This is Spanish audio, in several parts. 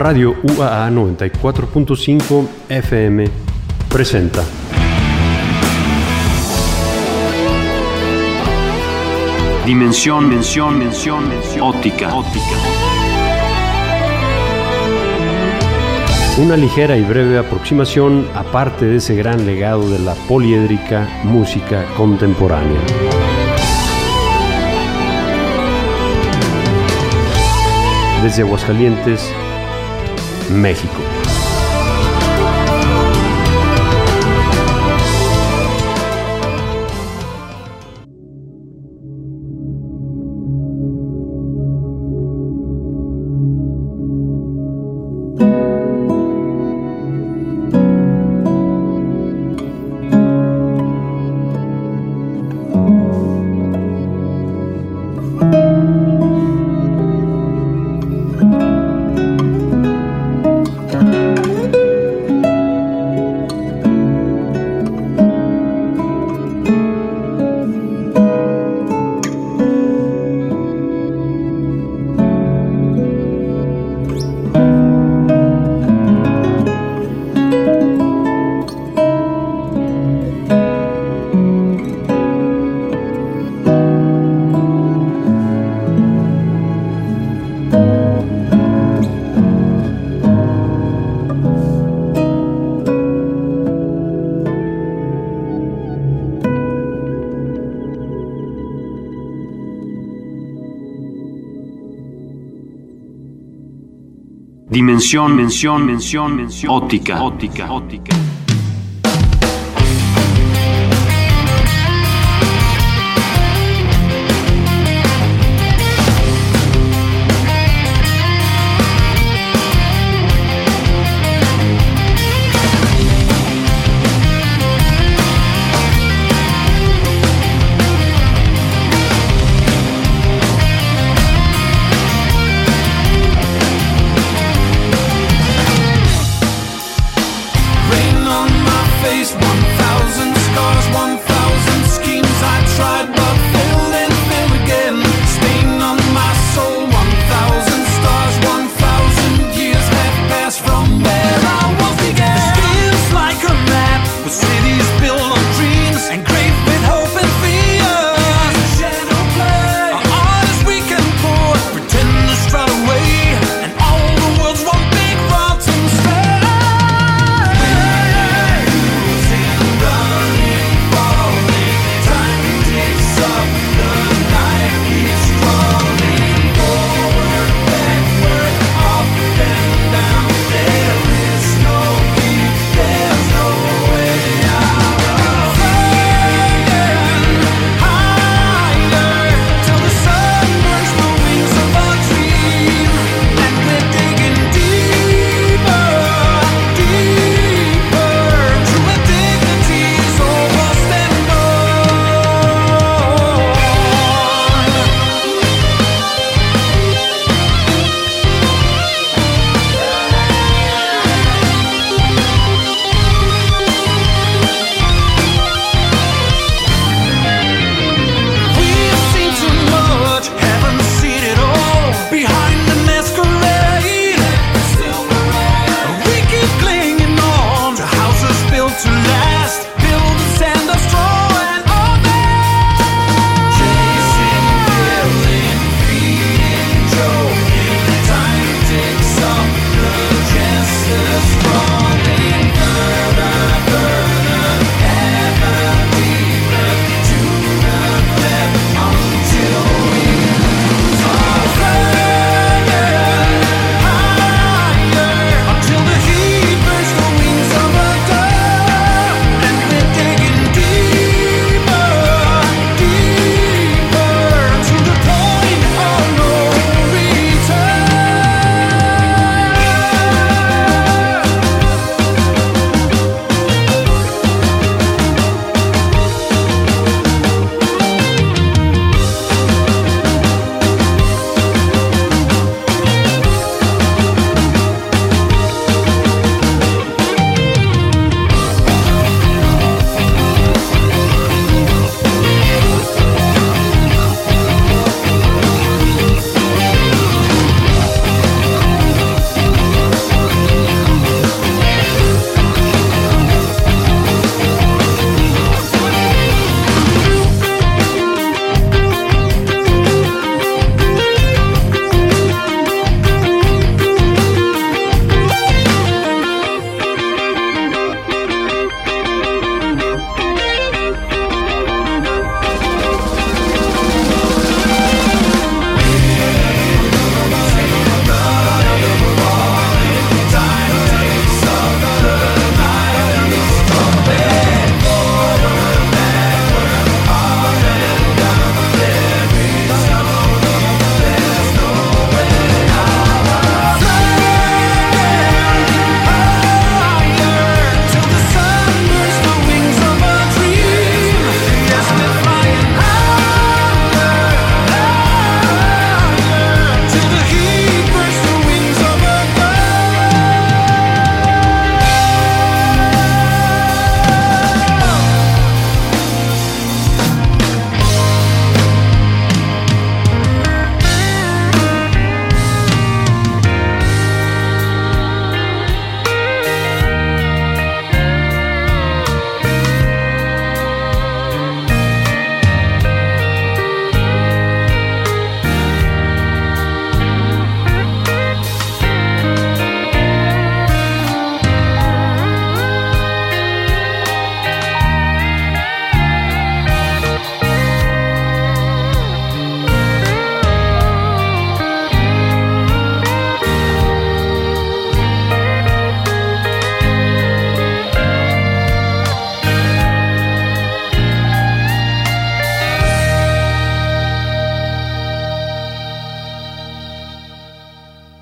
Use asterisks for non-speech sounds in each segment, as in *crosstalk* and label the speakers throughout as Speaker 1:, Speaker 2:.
Speaker 1: Radio UAA 94.5 FM presenta. Dimensión, mención, mención, mención, óptica, óptica. Una ligera y breve aproximación aparte de ese gran legado de la poliédrica música contemporánea. Desde Aguascalientes, México. Dimensión, mención, mención, mención, óptica, óptica, óptica.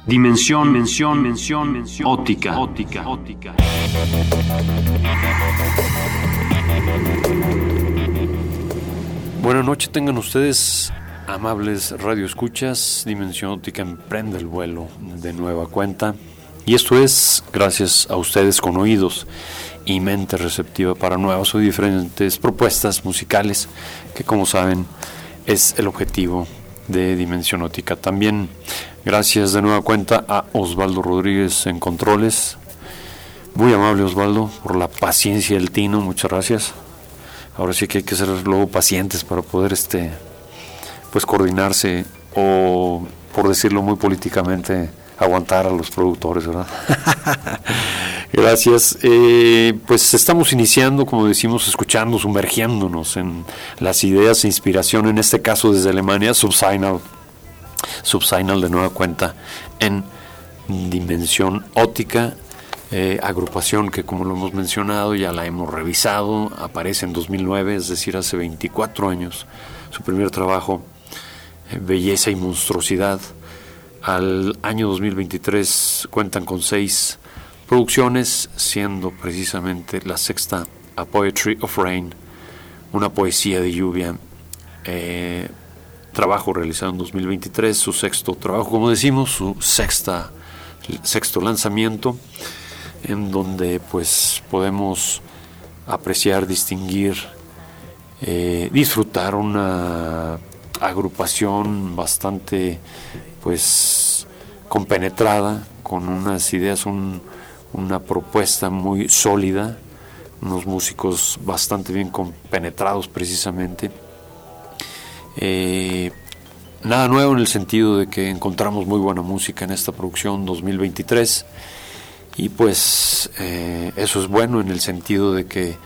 Speaker 2: Dimensión, mención, mención, mención, óptica, óptica, óptica. Buenas noches tengan ustedes, amables radioescuchas. Dimensión óptica emprende el vuelo de nueva cuenta. Y esto es gracias a ustedes con oídos y mente receptiva para nuevas o diferentes propuestas musicales, que como saben es el objetivo de Dimensión Óptica. También gracias de nueva cuenta a Osvaldo Rodríguez en Controles. Muy amable Osvaldo por la paciencia del tino, muchas gracias. Ahora sí que hay que ser luego pacientes para poder este pues coordinarse o por decirlo muy políticamente aguantar a los productores, ¿verdad? *laughs* Gracias. Eh, pues estamos iniciando, como decimos, escuchando, sumergiéndonos en las ideas e inspiración, en este caso desde Alemania, Subsignal, Subsignal de nueva cuenta, en dimensión óptica, eh, agrupación que como lo hemos mencionado, ya la hemos revisado, aparece en 2009, es decir, hace 24 años, su primer trabajo, eh, Belleza y Monstruosidad, al año 2023 cuentan con seis producciones, siendo precisamente la sexta A Poetry of Rain, una poesía de lluvia. Eh, trabajo realizado en 2023, su sexto trabajo, como decimos, su sexta, sexto lanzamiento, en donde pues podemos apreciar, distinguir, eh, disfrutar una agrupación bastante pues compenetrada, con unas ideas, una propuesta muy sólida, unos músicos bastante bien compenetrados precisamente. Eh, nada nuevo en el sentido de que encontramos muy buena música en esta producción 2023 y pues eh, eso es bueno en el sentido de que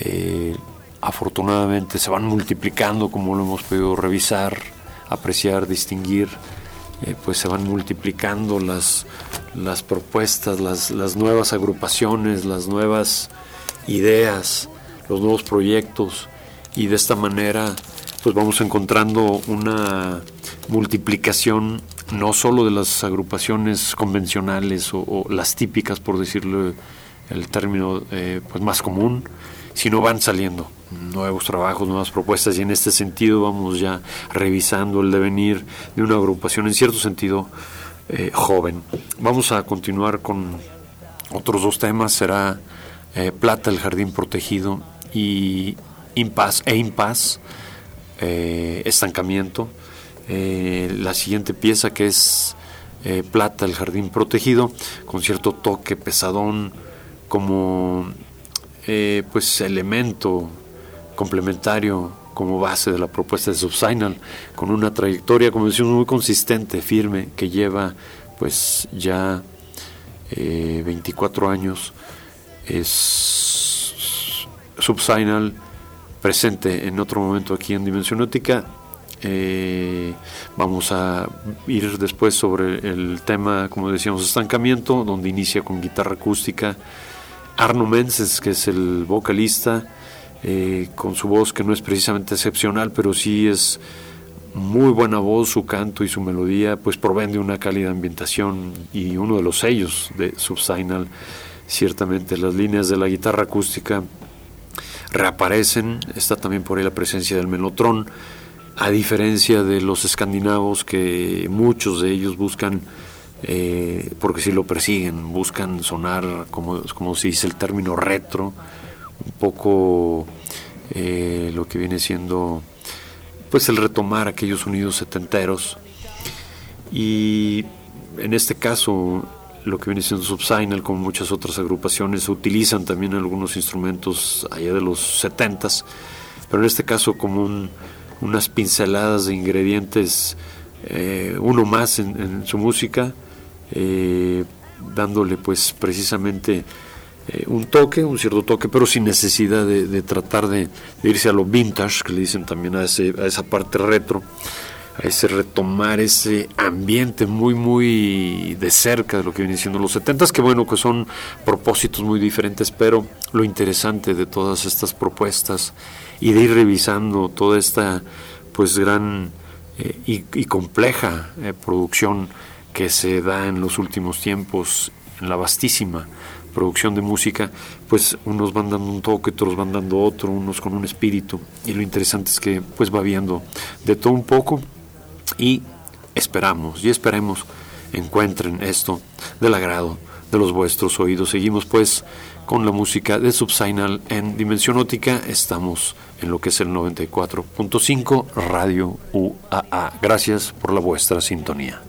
Speaker 2: eh, afortunadamente se van multiplicando como lo hemos podido revisar, apreciar, distinguir pues se van multiplicando las, las propuestas, las, las, nuevas agrupaciones, las nuevas ideas, los nuevos proyectos y de esta manera pues vamos encontrando una multiplicación no solo de las agrupaciones convencionales o, las típicas por decirlo el término eh, pues más común, sino van saliendo nuevos trabajos, nuevas propuestas y en este sentido vamos ya revisando el devenir de una agrupación en cierto sentido eh, joven. Vamos a continuar con otros dos temas, será eh, Plata, el Jardín Protegido y Impas e Impas, eh, Estancamiento. la siguiente pieza que es Plata, el Jardín Protegido, con cierto toque pesadón como pues elemento complementario como base de la propuesta de Subsignal, con una trayectoria, como decimos, muy consistente, firme, que lleva pues ya 24 eh, años. Es Subsignal presente en otro momento aquí en Dimensión Óptica. Eh, vamos a ir después sobre el tema, como decíamos, estancamiento, donde inicia con guitarra acústica. Arno Menses, que es el vocalista, eh, con su voz que no es precisamente excepcional, pero sí es muy buena voz, su canto y su melodía, pues proveen de una cálida ambientación y uno de los sellos de Subsignal, ciertamente las líneas de la guitarra acústica reaparecen, está también por ahí la presencia del melotrón, a diferencia de los escandinavos que muchos de ellos buscan, eh, porque si lo persiguen, buscan sonar como, como se dice el término retro, un poco eh, lo que viene siendo pues el retomar aquellos sonidos setenteros. Y en este caso lo que viene siendo Subsignal como muchas otras agrupaciones utilizan también algunos instrumentos allá de los setentas pero en este caso como unas pinceladas de ingredientes eh, uno más en, su música eh, dándole pues precisamente eh, un toque, un cierto toque, pero sin necesidad de, tratar de, irse a lo vintage, que le dicen también a, ese, a esa parte retro, a ese retomar ese ambiente muy, muy de cerca de lo que vienen siendo los 70 que bueno, que son propósitos muy diferentes, pero lo interesante de todas estas propuestas y de ir revisando toda esta pues gran eh, y, compleja eh, producción
Speaker 3: que se da en los últimos tiempos en la vastísima producción de música, pues unos van dando un toque, otros van dando otro, unos con un espíritu, y lo interesante es que pues va viendo de todo un poco y esperamos y esperemos encuentren esto del agrado de los vuestros oídos. Seguimos pues con la música de Subsignal en Dimensión Ótica. Estamos en lo que es el 94.5 Radio UAA. Gracias por la vuestra sintonía.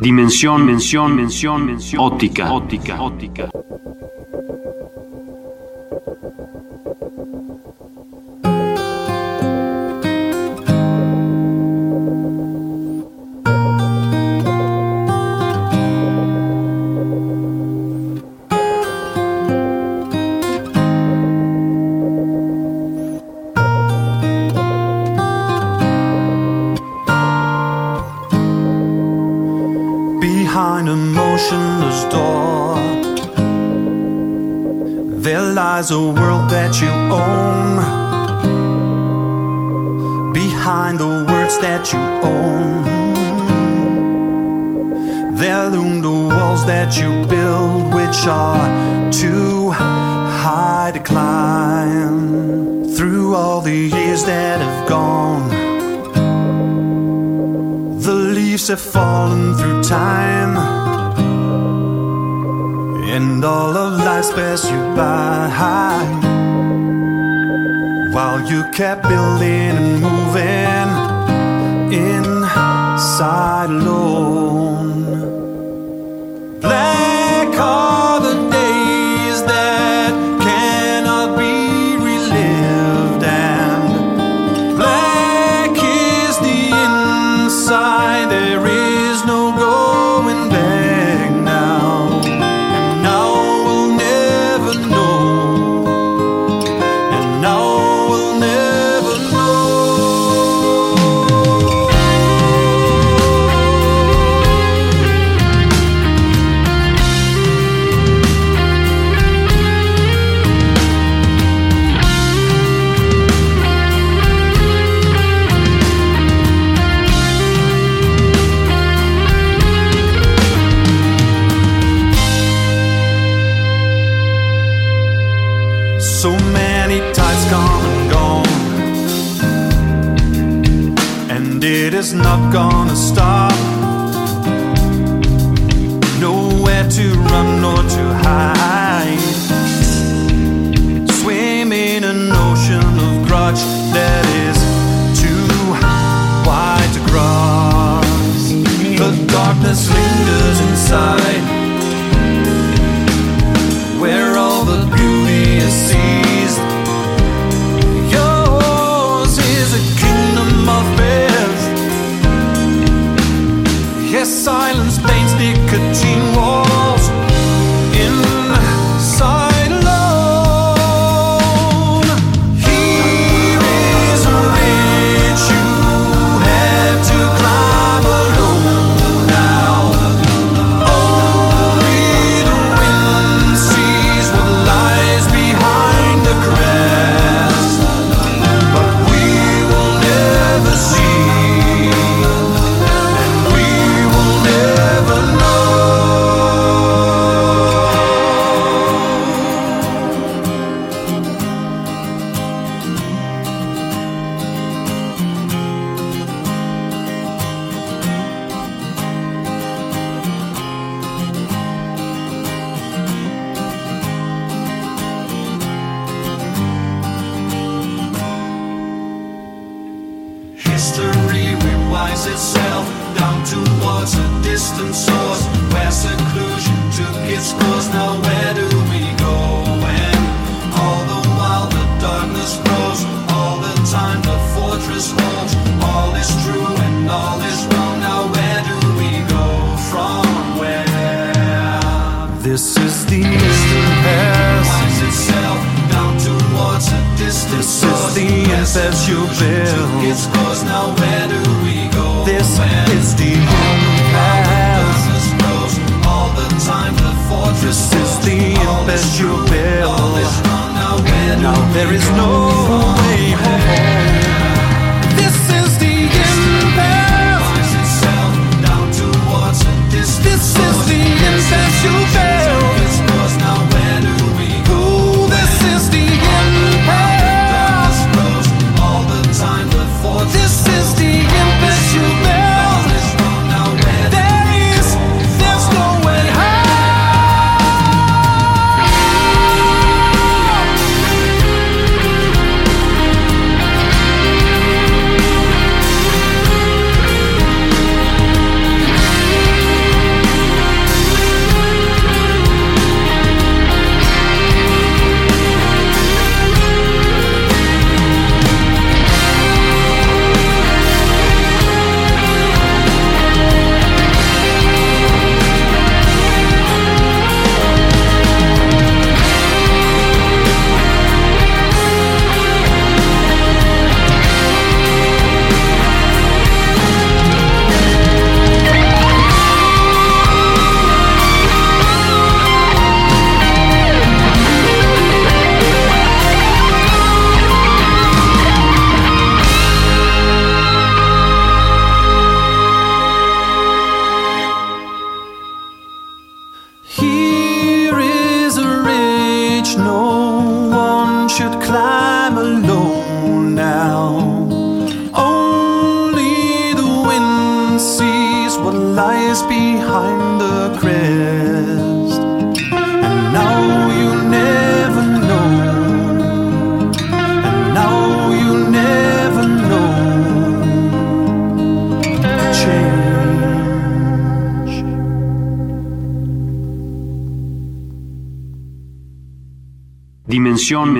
Speaker 3: Dimensión, mención, mención, mención, óptica, óptica, óptica.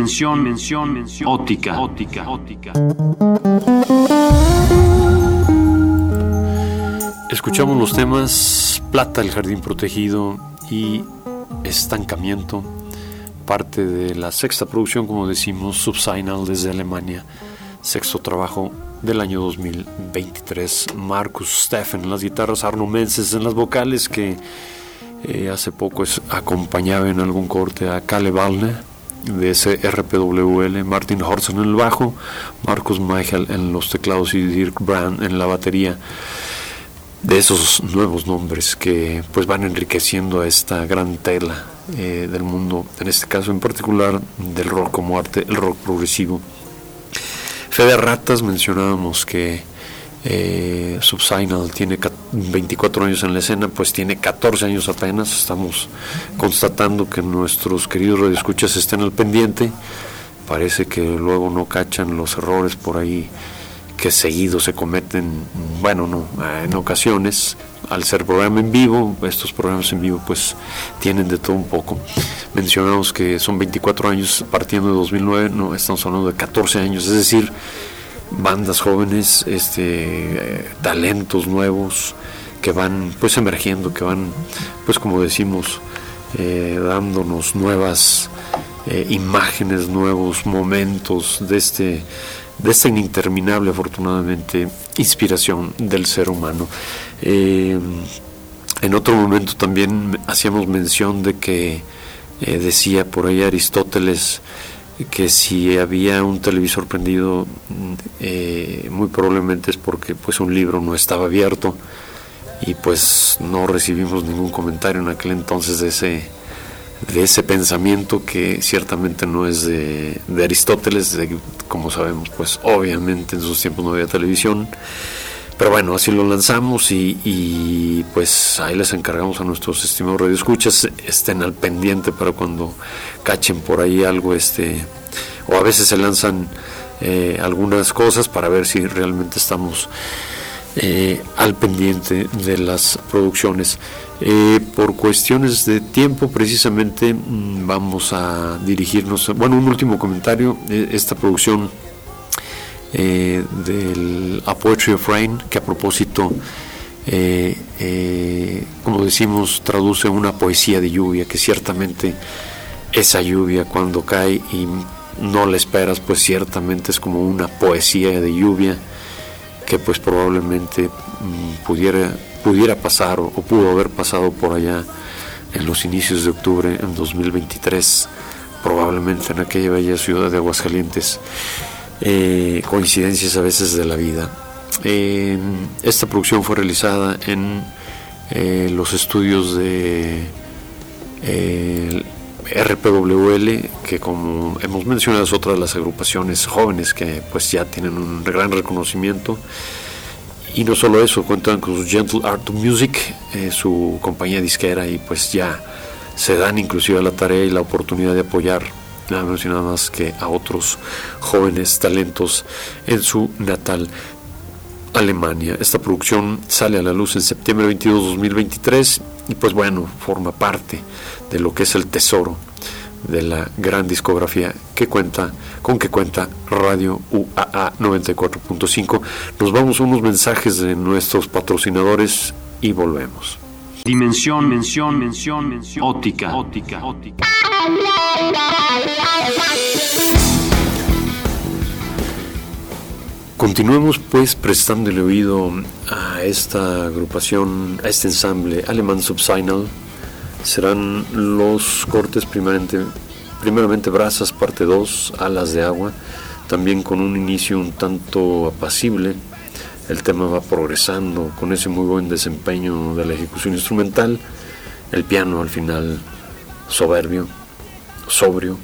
Speaker 3: Dimensión, mención, mención. Óptica, óptica, óptica.
Speaker 2: Escuchamos los temas Plata, el jardín protegido y Estancamiento, parte de la sexta producción, como decimos, Subsignal desde Alemania, sexto trabajo del año 2023. Marcus Steffen en las guitarras, Arno Menses en las vocales, que eh, hace poco es, acompañaba en algún corte a Wallner de ese RPWL, Martin Horsen en el bajo, Marcus Michael en los teclados y Dirk Brand en la batería de esos nuevos nombres que pues van enriqueciendo a esta gran tela eh, del mundo, en este caso en particular del rock como arte, el rock progresivo. Fede Ratas mencionábamos que eh, Subsignal tiene 24 años en la escena, pues tiene 14 años apenas. Estamos constatando que nuestros queridos radioescuchas estén al pendiente. Parece que luego no cachan los errores por ahí que seguido se cometen, bueno, no, en ocasiones, al ser programa en vivo, estos programas en vivo pues tienen de todo un poco. Mencionamos que son 24 años partiendo de 2009, no, estamos hablando de 14 años, es decir, bandas jóvenes, este, eh, talentos nuevos que van pues emergiendo, que van pues como decimos, eh, dándonos nuevas eh, imágenes, nuevos momentos de este de esta interminable, afortunadamente, inspiración del ser humano. En otro momento también hacíamos mención de que decía por ahí Aristóteles que si había un televisor prendido, eh, muy probablemente es porque pues un libro no estaba abierto y pues no recibimos ningún comentario en aquel entonces de ese de ese pensamiento que ciertamente no es de, Aristóteles, como sabemos, pues obviamente en sus tiempos no había televisión, pero bueno, así lo lanzamos y, pues ahí les encargamos a nuestros estimados radioescuchas, estén al pendiente para cuando cachen por ahí algo, este, o a veces se lanzan eh, algunas cosas para ver si realmente estamos eh, al pendiente de las producciones. Eh, por cuestiones de tiempo, precisamente mm, vamos a dirigirnos. Bueno, un último comentario: eh, esta producción del A Poetry of Rain, que a propósito, como decimos, traduce una poesía de lluvia, que ciertamente esa lluvia cuando cae y no la esperas, pues ciertamente es como una poesía de lluvia que pues probablemente mm, pudiera, pudiera pasar o, pudo haber pasado por allá en los inicios de octubre en 2023, probablemente en aquella bella ciudad de Aguascalientes. Eh, coincidencias a veces de la vida. esta producción fue realizada en eh, los estudios de eh, RPWL, que como hemos mencionado es otra de las agrupaciones jóvenes que pues ya tienen un gran reconocimiento. Y no solo eso, cuentan con su Gentle Art Music, eh, su compañía disquera, y pues ya se dan inclusive la tarea y la oportunidad de apoyar nada menos y nada más que a otros jóvenes talentos en su natal Alemania. Esta producción sale a la luz en septiembre 22 2023 y pues bueno, forma parte de lo que es el tesoro de la gran discografía que cuenta con que cuenta Radio UAA 94.5. Nos vamos a unos mensajes de nuestros patrocinadores y volvemos.
Speaker 3: Dimensión, mención, mención, mención, óptica, óptica, óptica.
Speaker 2: Continuemos pues prestándole oído a esta agrupación, a este ensamble alemán Subsignal. Serán los cortes primeramente, primeramente Brasas parte 2, Alas de Agua, también con un inicio un tanto apacible. El tema va progresando con ese muy buen desempeño de la ejecución instrumental, el piano al final soberbio, sobrio,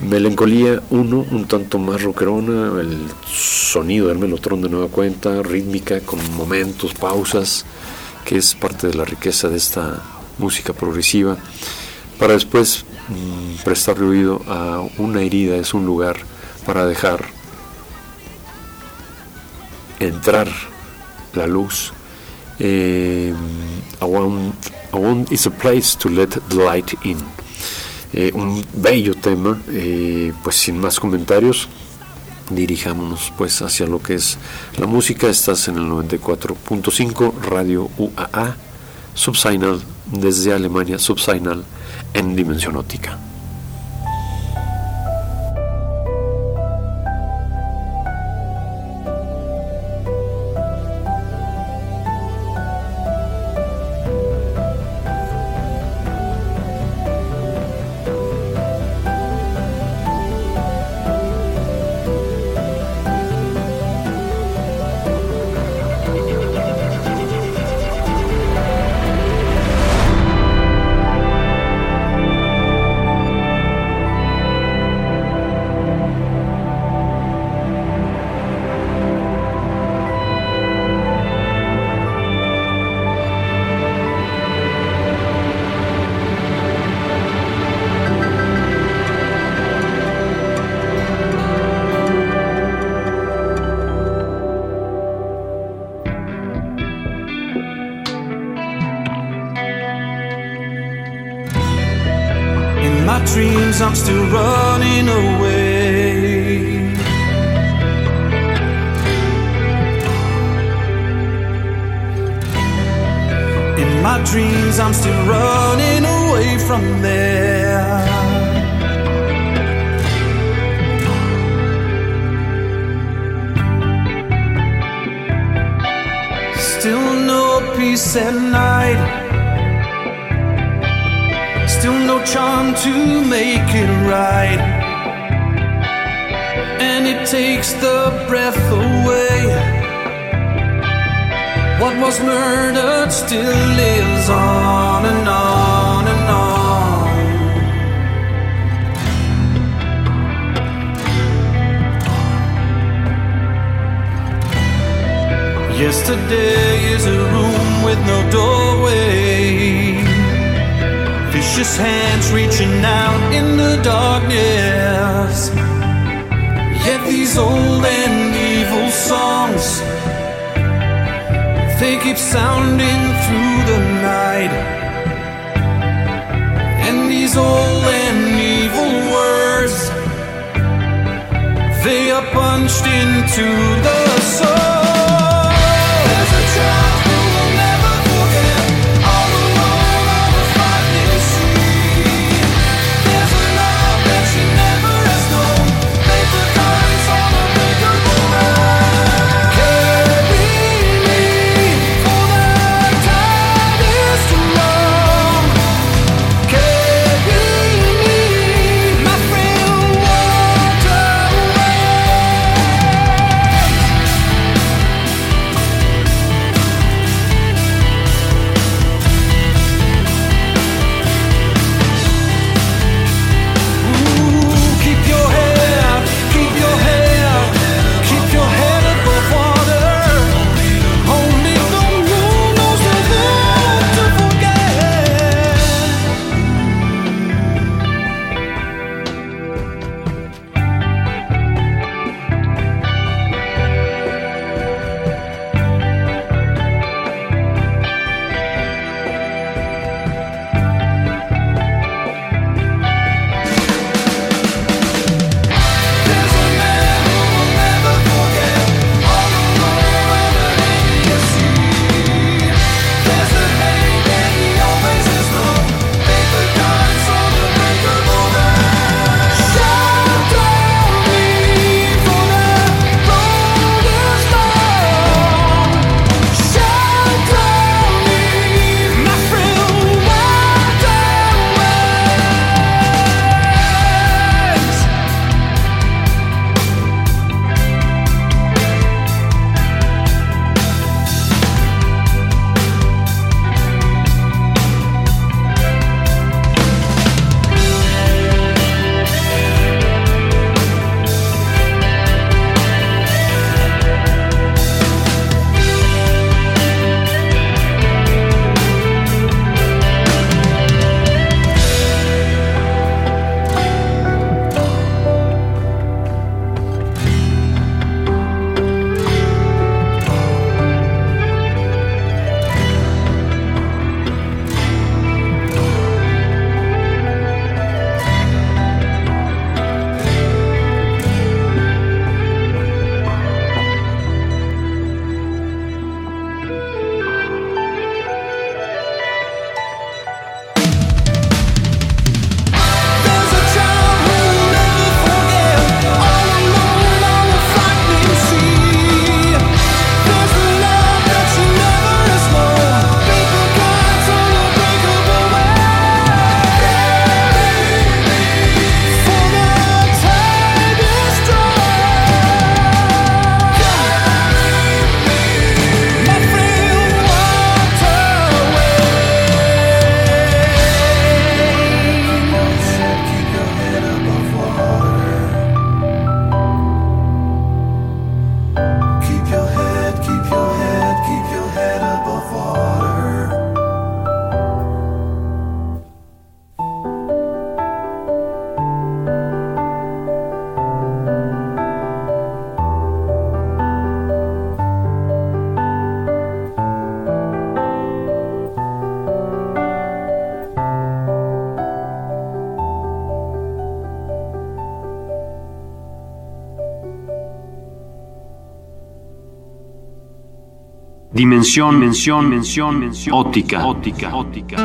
Speaker 2: Melancolía 1, un tanto más rockerona, el sonido del melotrón de nueva cuenta, rítmica, con momentos, pausas, que es parte de la riqueza de esta música progresiva, para después mm, prestarle oído a una herida, es un lugar para dejar entrar la luz. Eh, a, one, a one is a place to let the light in. Eh, un bello tema, eh, pues sin más comentarios, dirijámonos pues hacia lo que es la música. Estás en el 94.5 Radio UAA, Subsignal, desde Alemania, Subsignal en dimensión óptica.
Speaker 3: Vicious hands reaching out in the darkness. Yet these old and evil songs, they keep sounding through the night. And these old and evil words, they are punched into the soul. Dimensión, mención, mención, mención, óptica, óptica, óptica.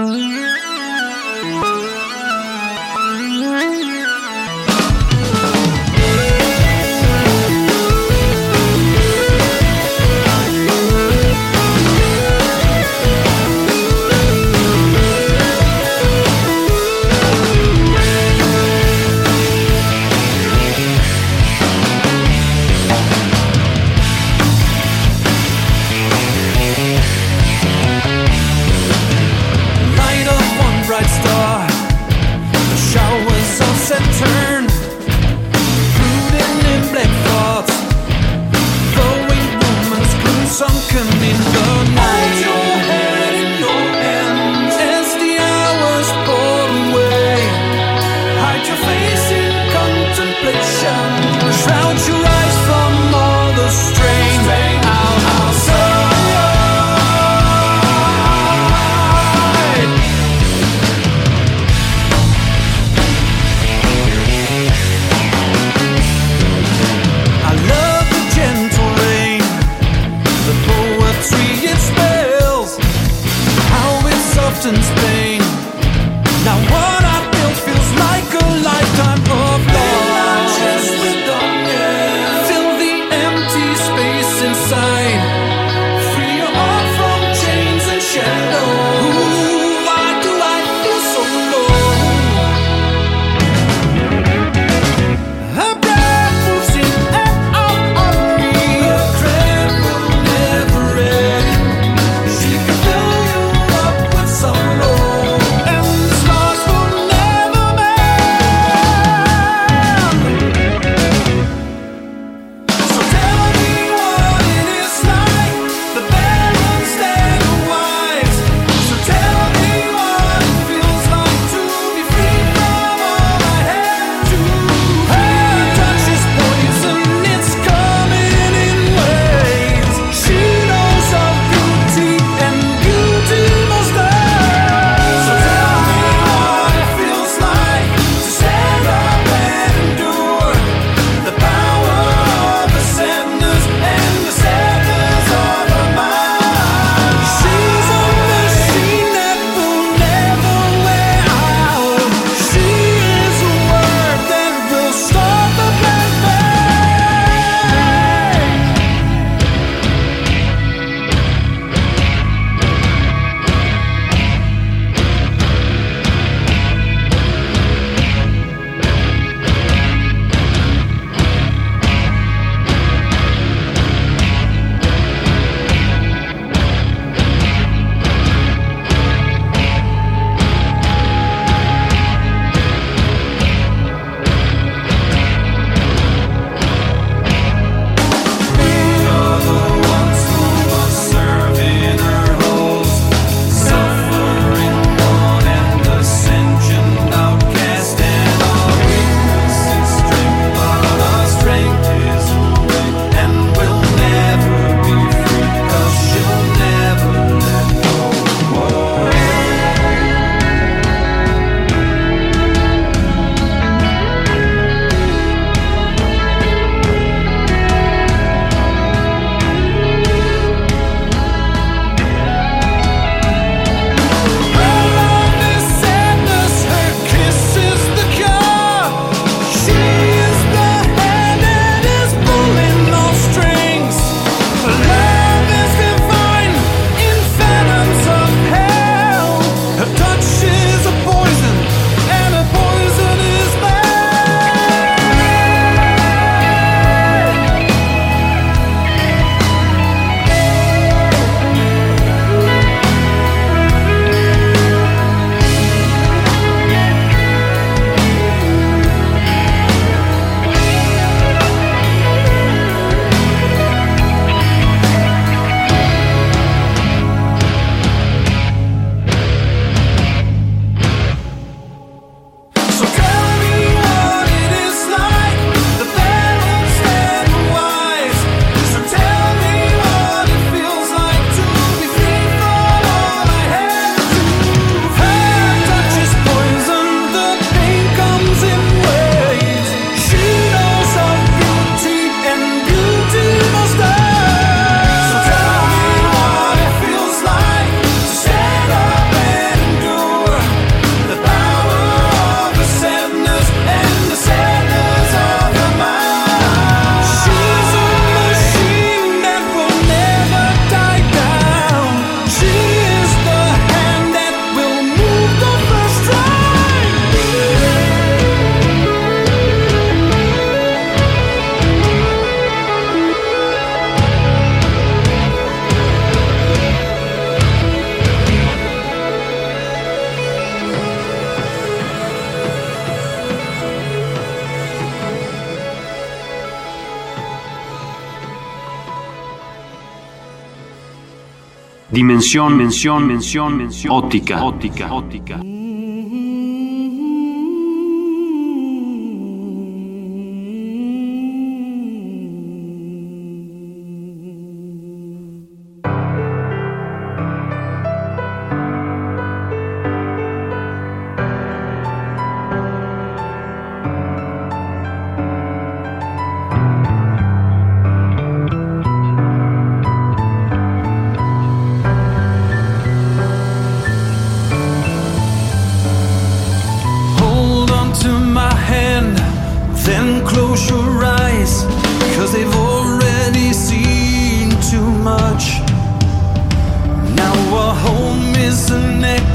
Speaker 4: dimensión, mención, mención, mención, óptica, óptica, óptica.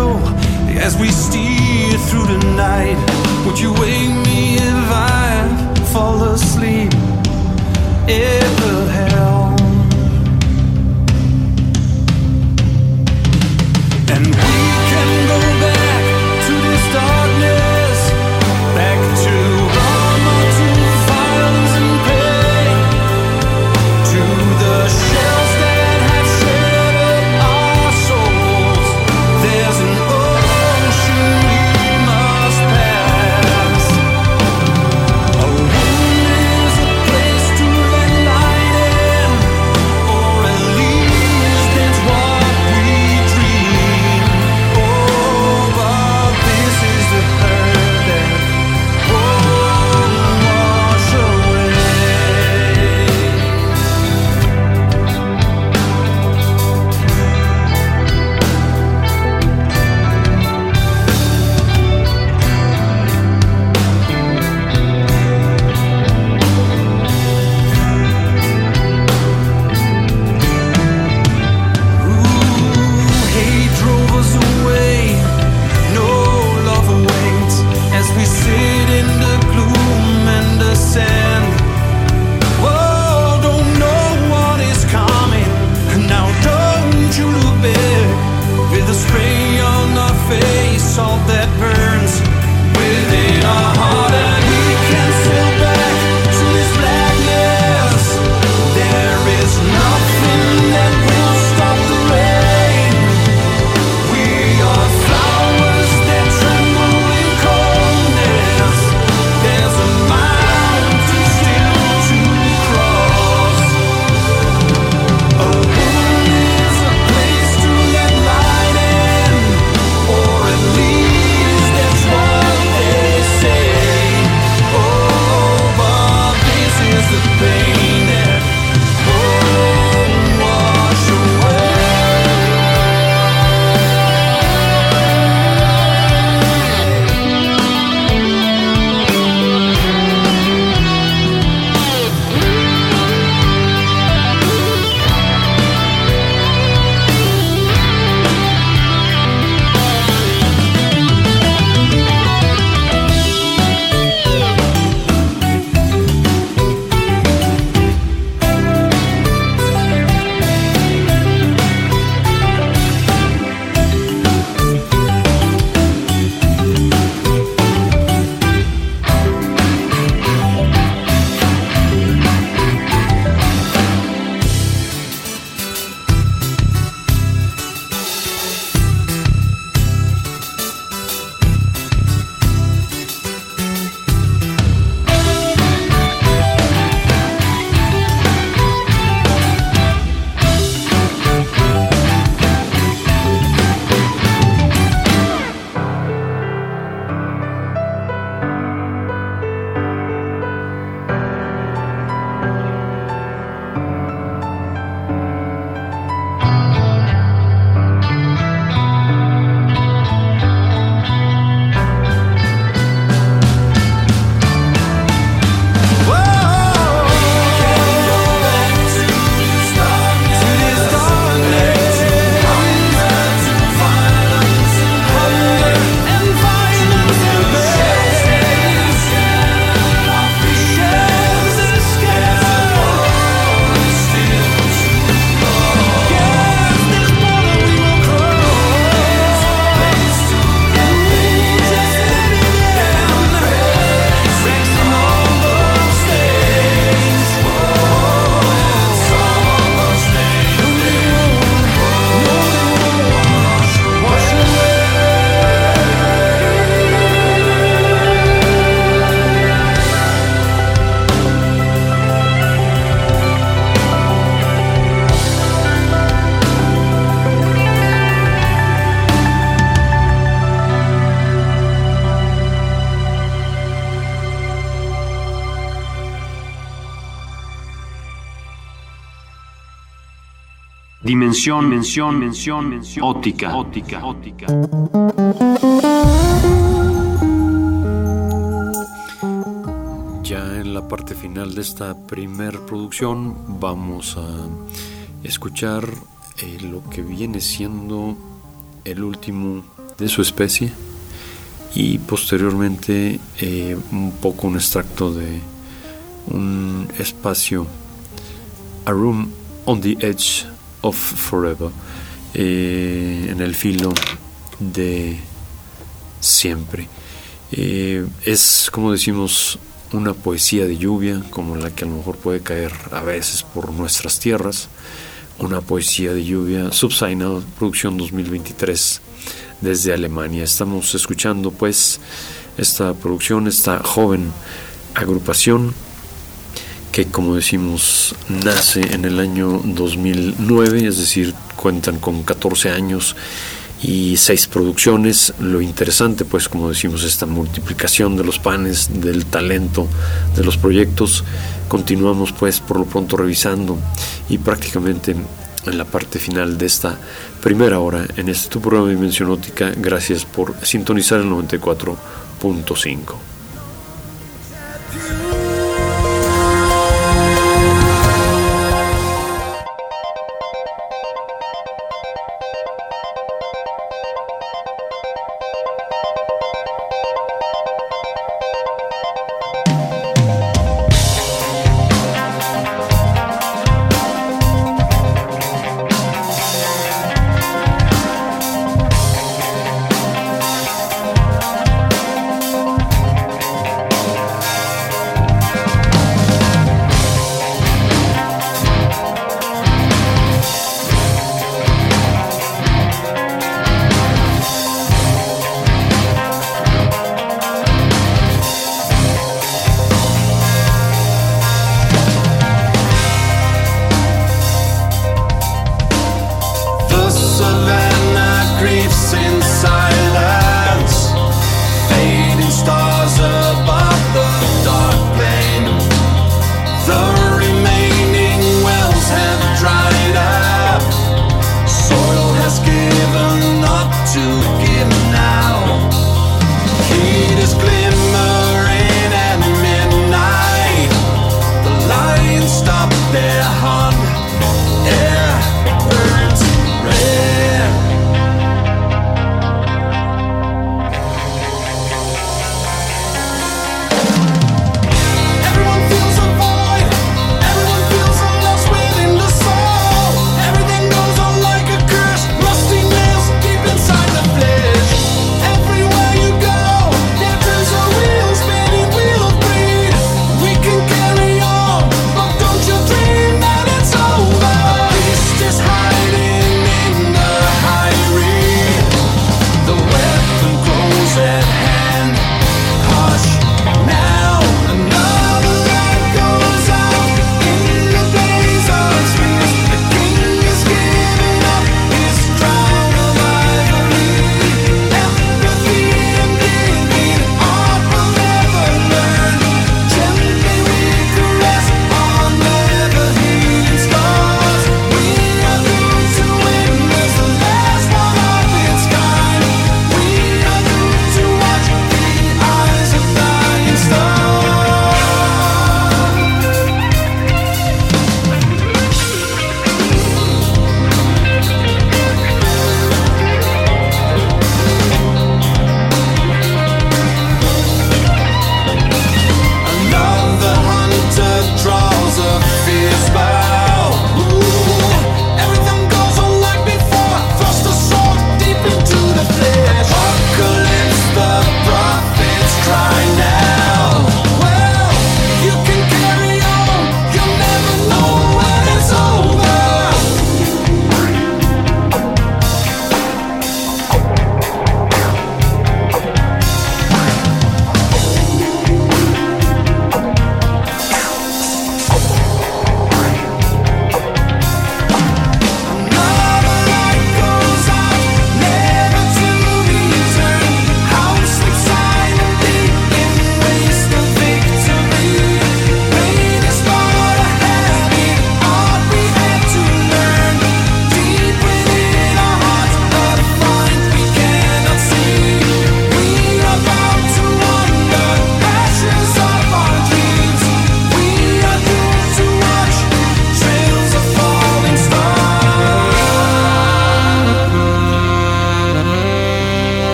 Speaker 3: echo as we steer through the night. Would you wake me if I fall asleep? Ever Dimensión, mención, mención, mención. Óptica, óptica, óptica.
Speaker 2: Ya en la parte final de esta primer producción vamos a escuchar eh, lo que viene siendo el último de su especie y posteriormente eh, un poco un extracto de un espacio A Room on the Edge of Forever eh, en el filo de siempre eh, es como decimos una poesía de lluvia como la que a lo mejor puede caer a veces por nuestras tierras una poesía de lluvia Subsignal producción 2023 desde Alemania. Estamos escuchando pues esta producción, esta joven agrupación que como decimos nace en el año 2009, es decir, cuentan con 14 años y seis producciones. Lo interesante, pues, como decimos, esta multiplicación de los panes, del talento, de los proyectos. Continuamos, pues, por lo pronto revisando y prácticamente en la parte final de esta primera hora en este tu programa Óptica. Gracias por sintonizar el 94.5.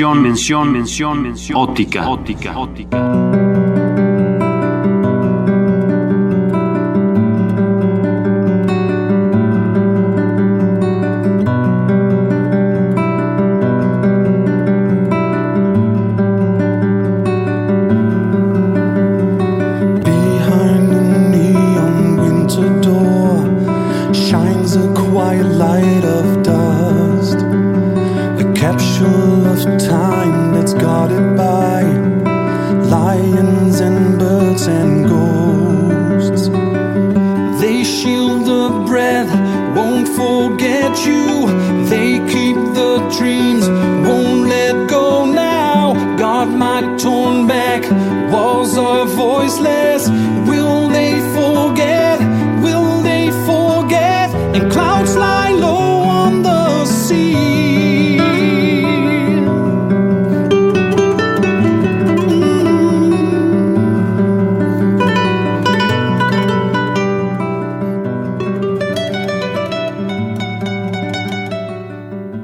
Speaker 4: dimensión, mención, mención, mención
Speaker 3: ótica. ótica. ótica. voiceless. Will they forget? Will they forget? And clouds lie low on the sea.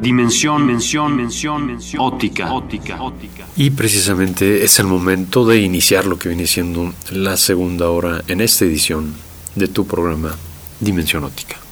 Speaker 4: Dimensión, mención, mención, mención, óptica, óptica, óptica.
Speaker 5: Y precisamente es el momento de iniciar lo que viene siendo la segunda hora en esta edición de tu programa Dimensión Óptica.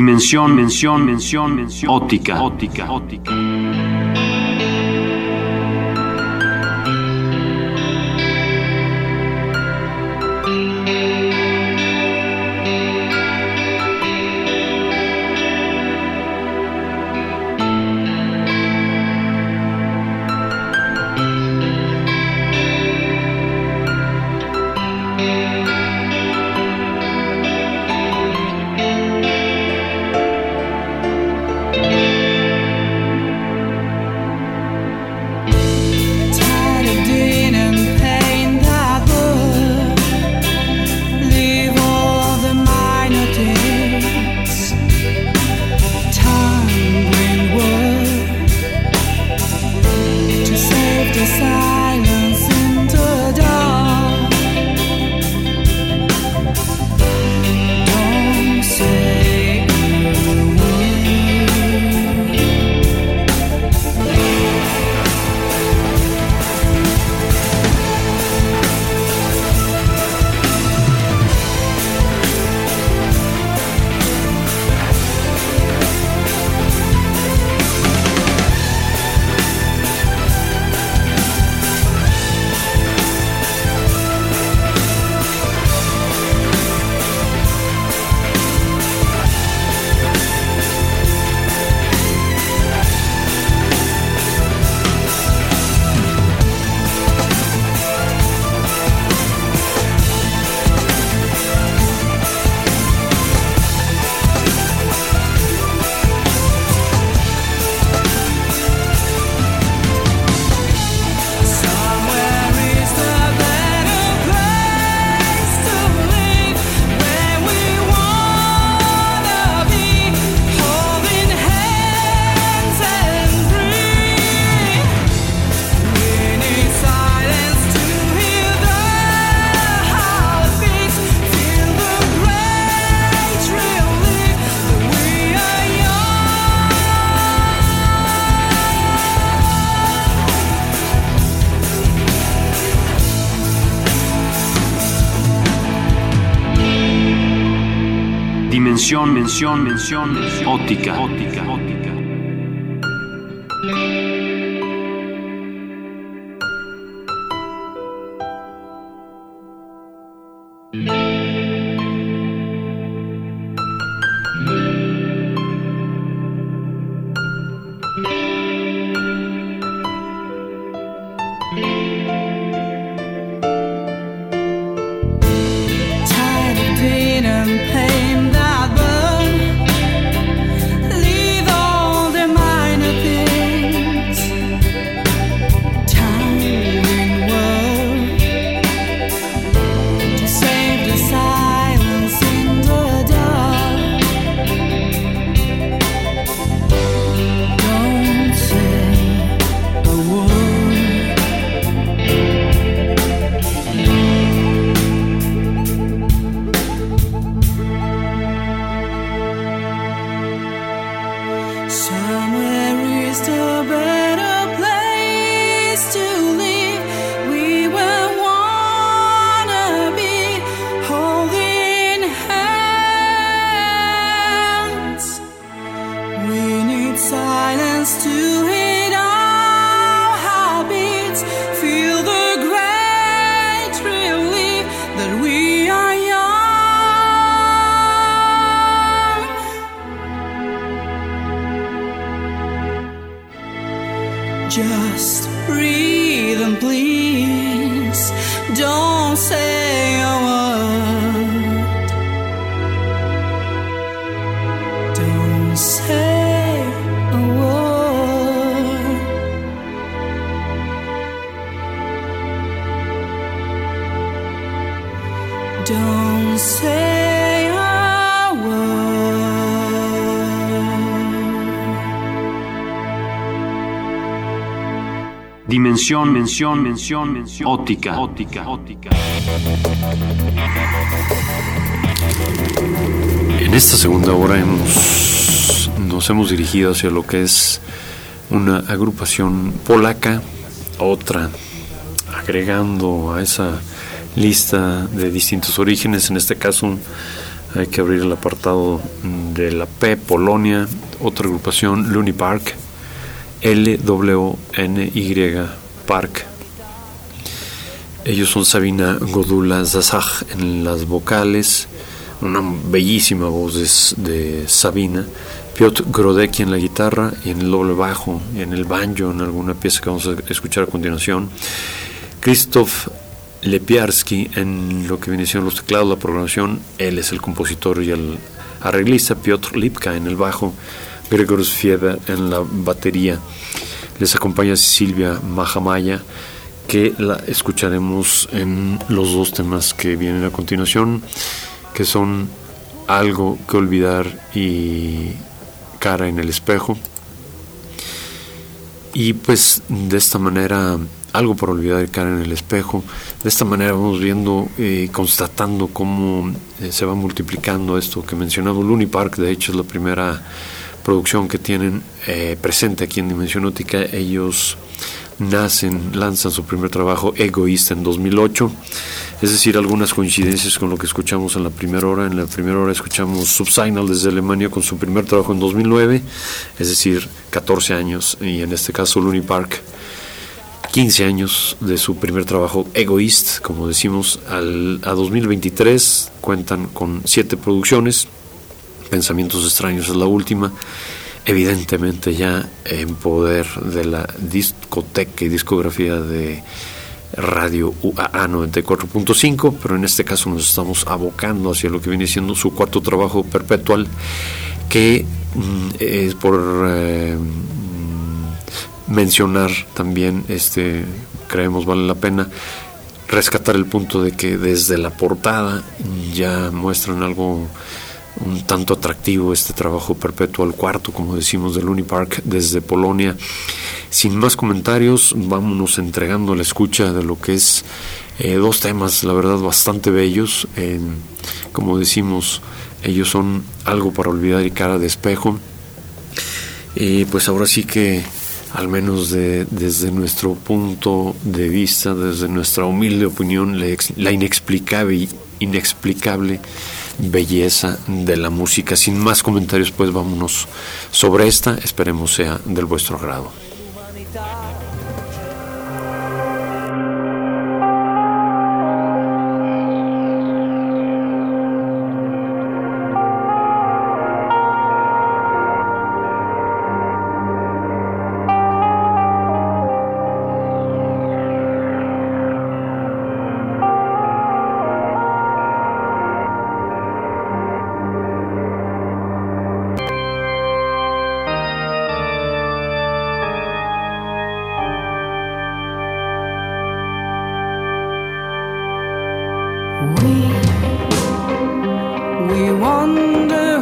Speaker 5: dimensión, mención, mención, óptica. óptica. óptica. dimensión, mención, mención, óptica, óptica.
Speaker 3: Dimensión, mención, mención, mención. Óptica, óptica, óptica.
Speaker 2: En esta segunda hora hemos, nos hemos dirigido hacia lo que es una agrupación polaca, otra agregando a esa lista de distintos orígenes. En este caso hay que abrir el apartado de la P, Polonia, otra agrupación, Looney Park, L-W-N-Y Ellos son Sabina Godula Zasaj en las vocales, una bellísima voz de, de Sabina, Piotr Grodecki en la guitarra y en el doble bajo y en el banjo en alguna pieza que vamos a escuchar a continuación. Krzysztof Lepiarski en lo que viene siendo los teclados, la programación, él es el compositor y el arreglista, Piotr Lipka en el bajo, Gregor Fieber en la batería. Les acompaña Silvia Mahamaya, que la escucharemos en los dos temas que vienen a continuación, que son Algo que olvidar y Cara en el espejo. Y pues de esta manera algo por olvidar el cara en el espejo. De esta manera vamos viendo, eh, constatando cómo eh, se va multiplicando esto que he mencionado. Looney Park, de hecho, es la primera producción que tienen eh, presente aquí en Dimensión Óptica. Ellos nacen, lanzan su primer trabajo Egoísta en 2008. Es decir, algunas coincidencias con lo que escuchamos en la primera hora. En la primera hora escuchamos Subsignal desde Alemania con su primer trabajo en 2009, es decir, 14 años. Y en este caso, Looney Park 15 años de su primer trabajo Egoist, como decimos, al, a 2023 cuentan con 7 producciones, Pensamientos extraños es la última, evidentemente ya en poder de la discoteca y discografía de Radio UAA 94.5, pero en este caso nos estamos abocando hacia lo que viene siendo su cuarto trabajo perpetual, que mm, es por... Eh, mencionar también, este, creemos vale la pena, rescatar el punto de que desde la portada ya muestran algo un tanto atractivo este trabajo perpetuo al cuarto, como decimos, del Unipark desde Polonia. Sin más comentarios, vámonos entregando la escucha de lo que es eh, dos temas, la verdad, bastante bellos. Como decimos, ellos son algo para olvidar y cara de espejo. Y pues ahora sí que al menos de, desde nuestro punto de vista, desde nuestra humilde opinión, la, la inexplicable, inexplicable belleza de la música. Sin más comentarios, pues vámonos sobre esta, esperemos sea del vuestro agrado.
Speaker 5: We, we wander.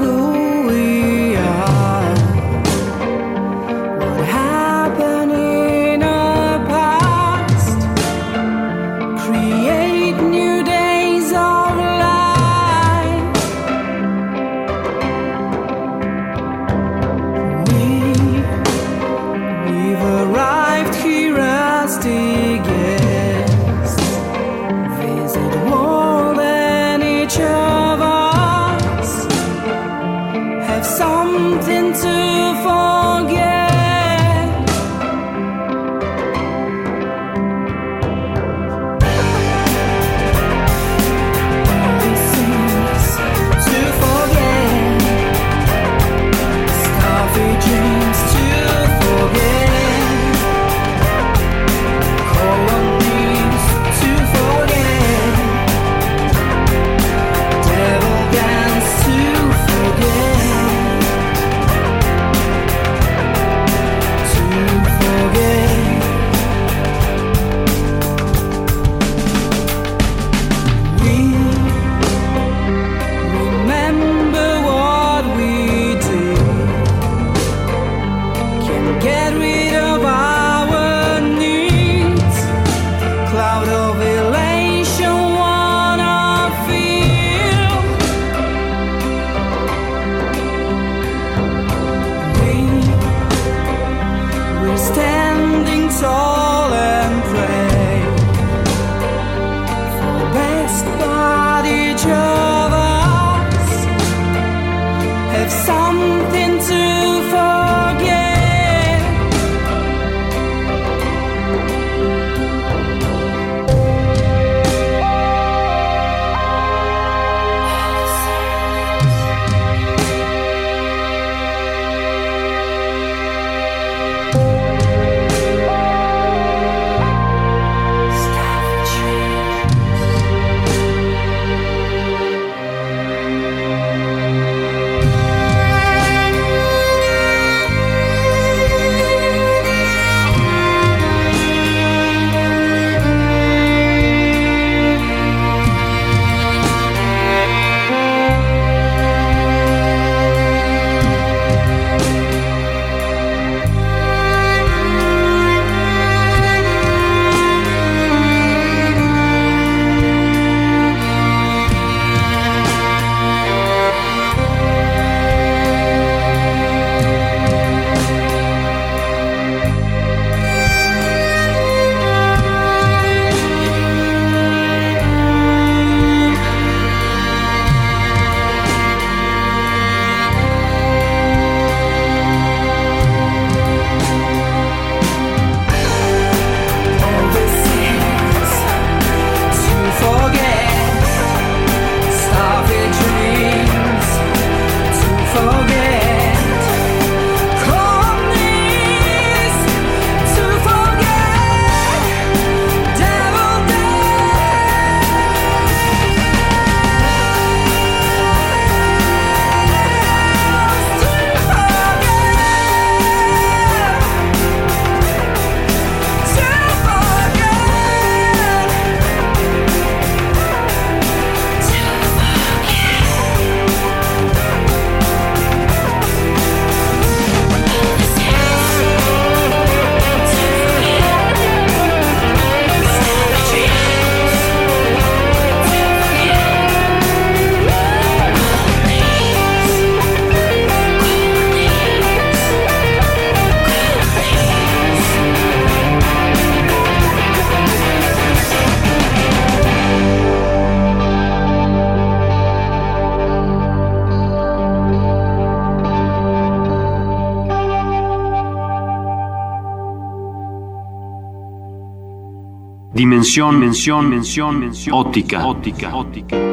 Speaker 5: dimensión, mención, mención, mención, óptica, óptica, óptica.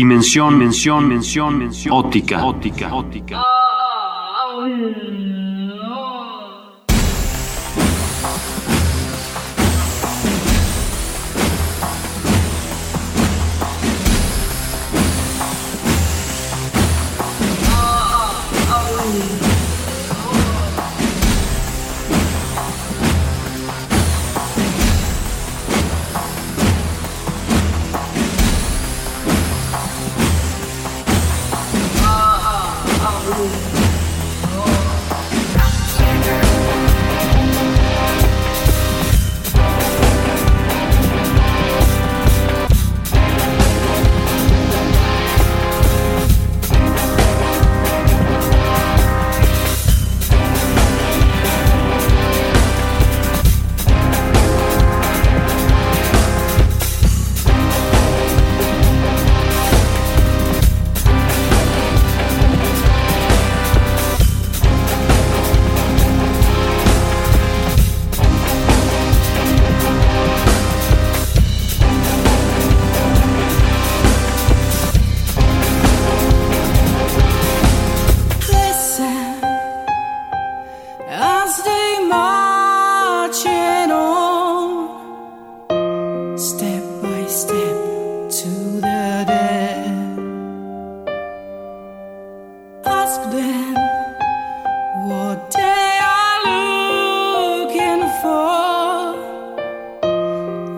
Speaker 5: Dimensión, mención, mención, mención, óptica, óptica, óptica.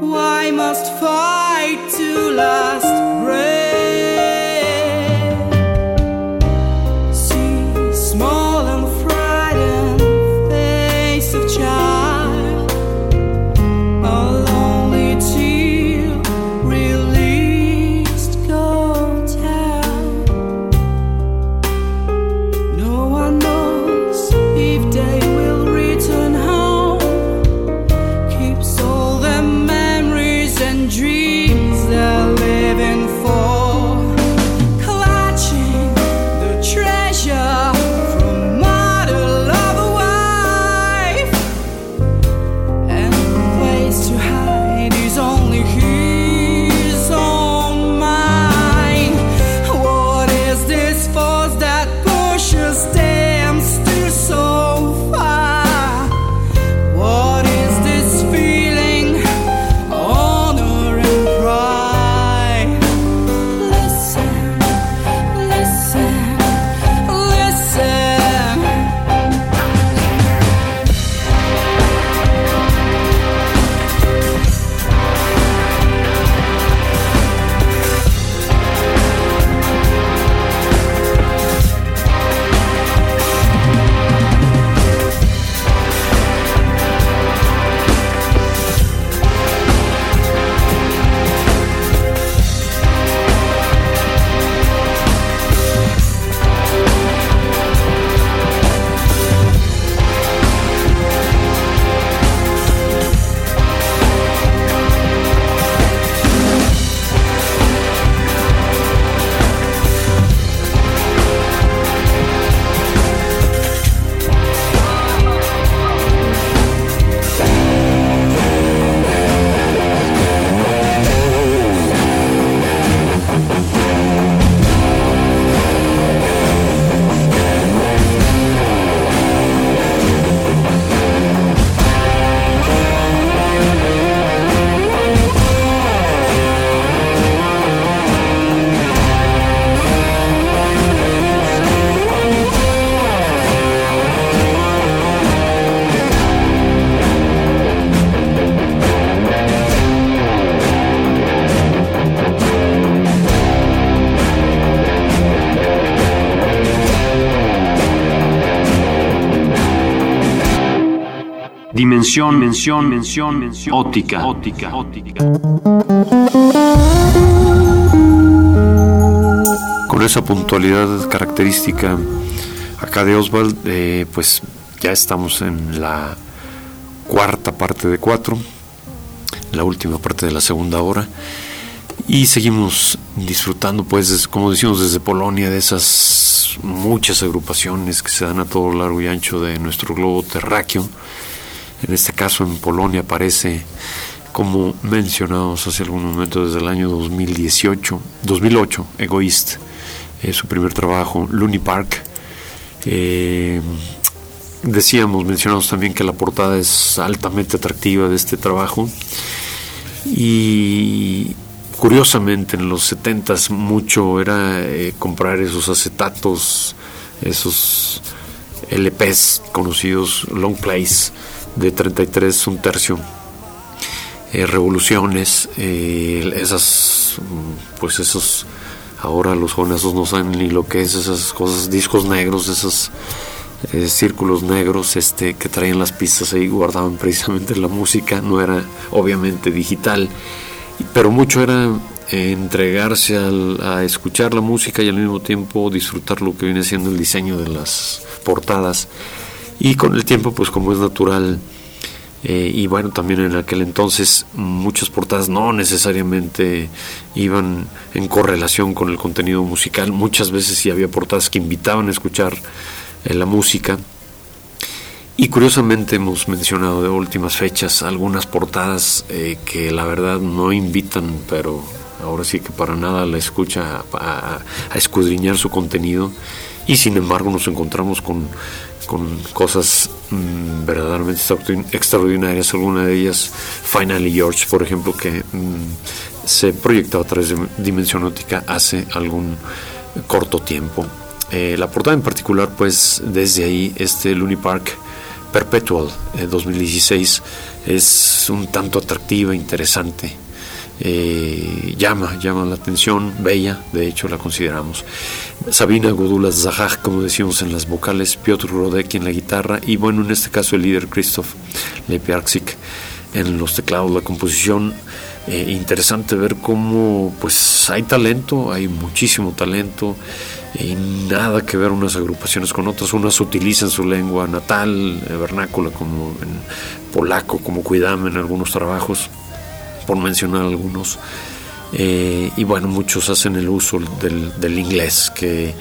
Speaker 6: Why must fight to love?
Speaker 3: Dimensión, mención, mención, mención. Óptica, óptica, óptica.
Speaker 2: Con esa puntualidad característica acá de Oswald, eh, pues ya estamos en la cuarta parte de cuatro, la última parte de la segunda hora. Y seguimos disfrutando, pues, como decimos, desde Polonia, de esas muchas agrupaciones que se dan a todo lo largo y ancho de nuestro globo terráqueo. En este caso, en Polonia aparece, como mencionamos hace algún momento, desde el año 2018, 2008, Egoist, eh, su primer trabajo, Looney Park. Eh, decíamos, mencionamos también que la portada es altamente atractiva de este trabajo. Y curiosamente en los 70 mucho era eh, comprar esos acetatos, esos LPs conocidos, long plays de 33, un tercio, eh, revoluciones, eh, esas, pues esos, ahora los jóvenes no saben ni lo que es esas cosas, discos negros, esos círculos negros este, que traían las pistas ahí, guardaban precisamente la música, no era obviamente digital pero mucho era eh, entregarse a escuchar la música y al mismo tiempo disfrutar lo que viene siendo el diseño de las portadas. Y con el tiempo, pues como es natural, eh, y bueno, también en aquel entonces muchas portadas no necesariamente iban en correlación con el contenido musical. Muchas veces sí había portadas que invitaban a escuchar eh, la música y curiosamente hemos mencionado de últimas fechas algunas portadas eh, que la verdad no invitan, pero ahora sí que para nada la escucha a, escudriñar su contenido. Y sin embargo nos encontramos con, cosas mm, verdaderamente extraordinarias. Alguna de ellas, Finally George, por ejemplo, que mm, se proyectó a través de Dimensión Óptica hace algún corto tiempo. Eh, la portada en particular, pues desde ahí, este Looney Park Perpetual 2016 eh, es un tanto atractiva, interesante. Eh, llama, llama la atención, bella, de hecho la consideramos. Sabina Godula Zahaj, como decimos en las vocales, Piotr Rodek en la guitarra y bueno, en este caso el líder Christoph Lepiarczyk en los teclados, la composición. Eh, interesante ver cómo pues hay talento, hay muchísimo talento y nada que ver unas agrupaciones con otras. Unas utilizan su lengua natal, eh, vernácula, como en polaco, como cuidame en algunos trabajos, por mencionar algunos. Eh, y bueno, muchos hacen el uso del, inglés, que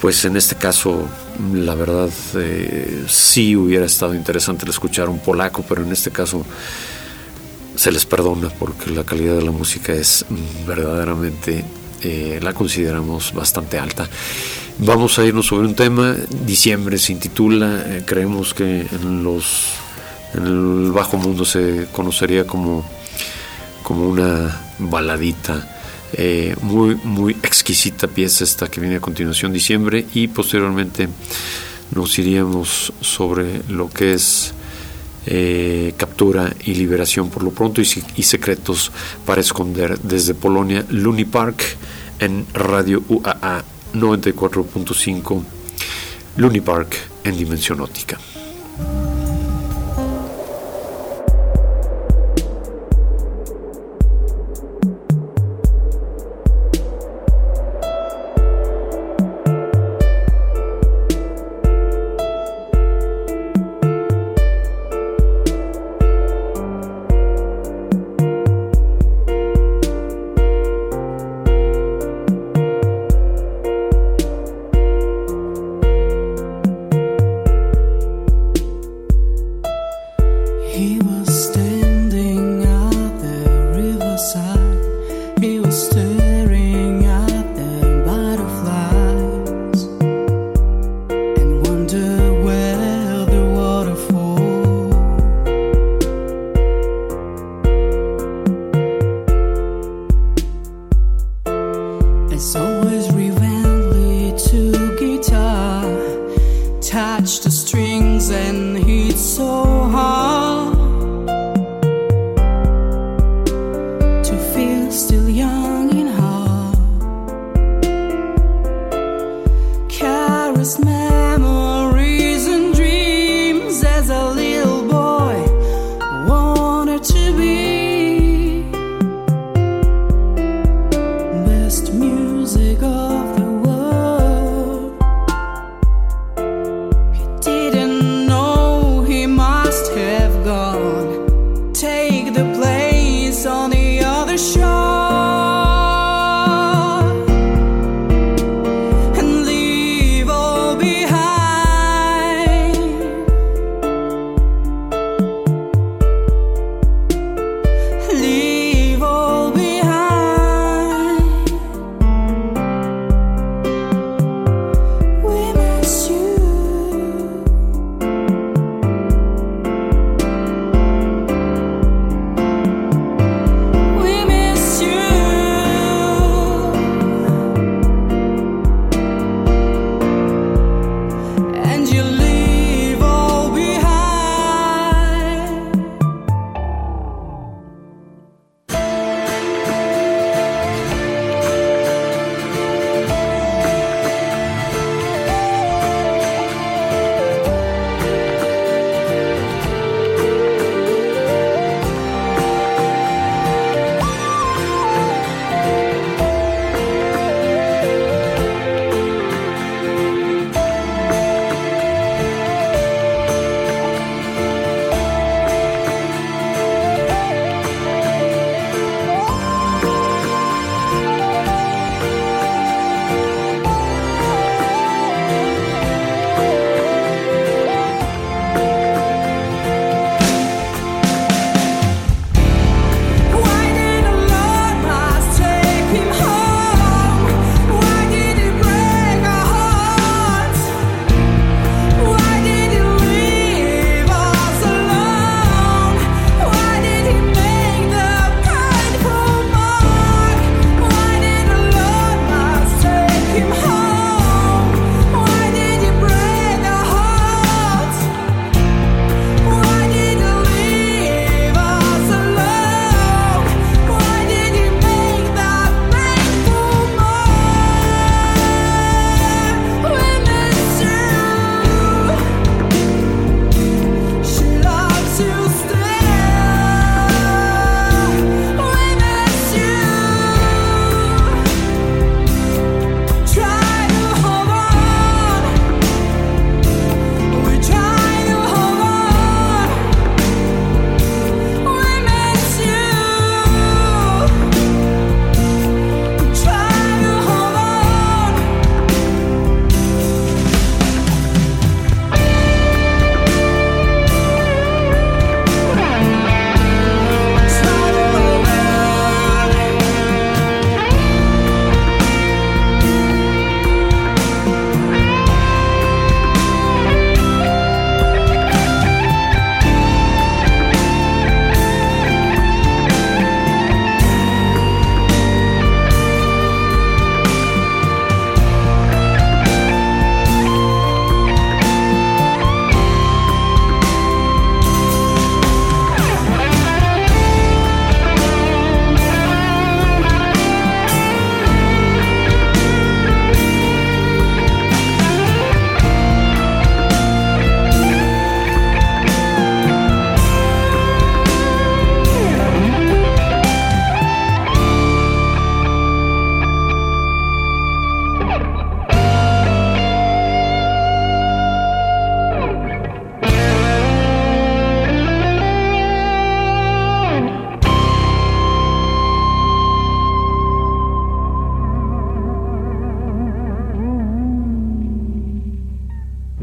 Speaker 2: pues en este caso, la verdad, eh, sí hubiera estado interesante escuchar un polaco, pero en este caso se les perdona porque la calidad de la música es verdaderamente eh, la consideramos bastante alta. Vamos a irnos sobre un tema, diciembre se intitula, eh, creemos que en, los, en el bajo mundo se conocería como, como una baladita. Eh, muy muy exquisita pieza esta que viene a continuación diciembre y posteriormente nos iríamos sobre lo que es captura y liberación por lo pronto y, secretos para esconder desde Polonia, Looney Park en Radio UAA 94.5 Looney Park en dimensión óptica.
Speaker 5: Memories and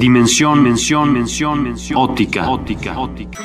Speaker 5: Dimensión, mención, mención, mención. Óptica, óptica, óptica.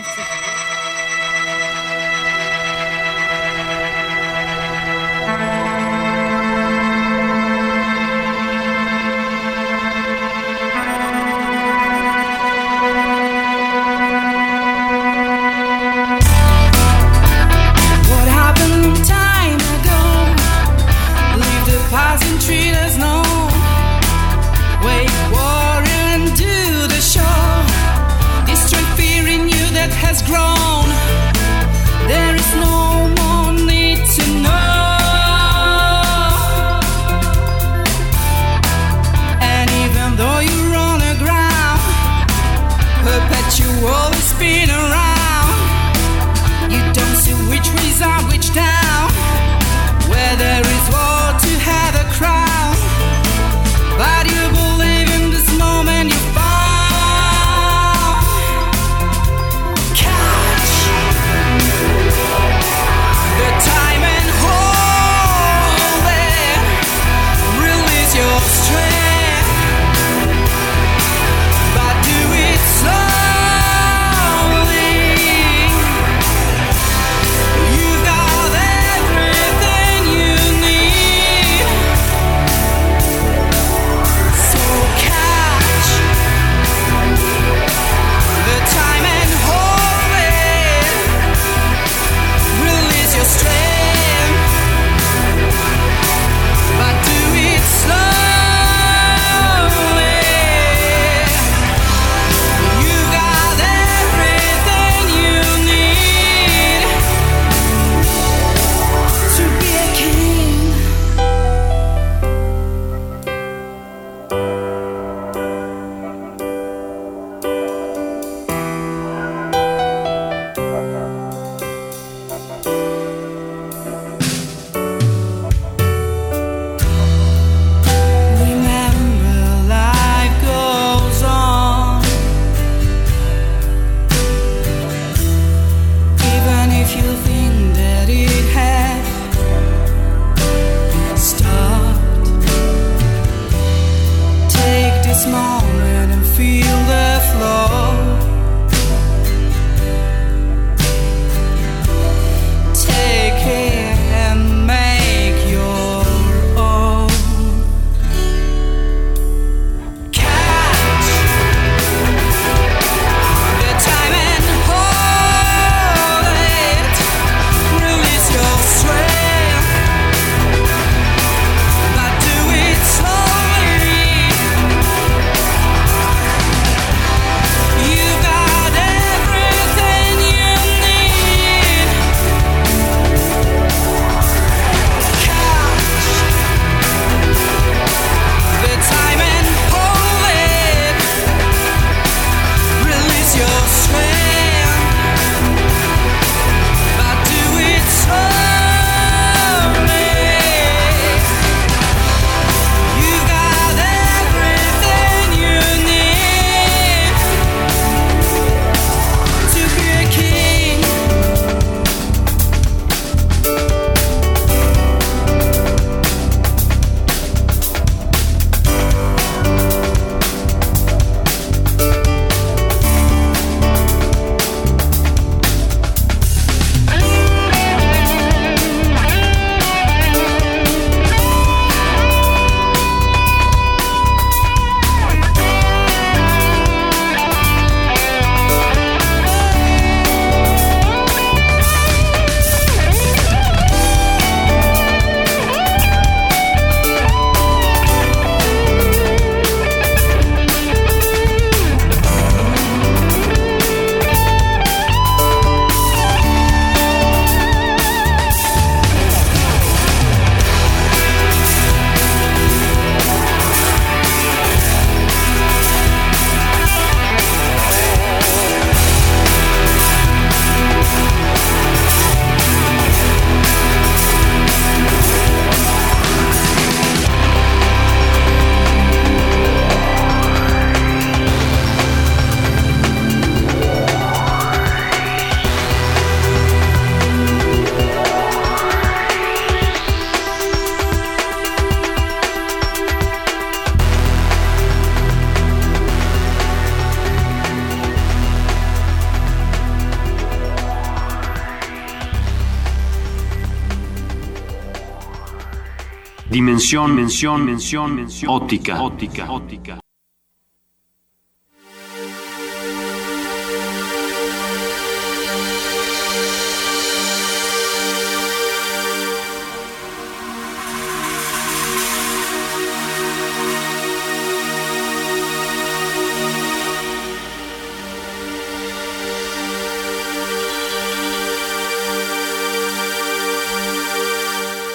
Speaker 3: Dimensión, mención, mención, mención. Óptica, óptica,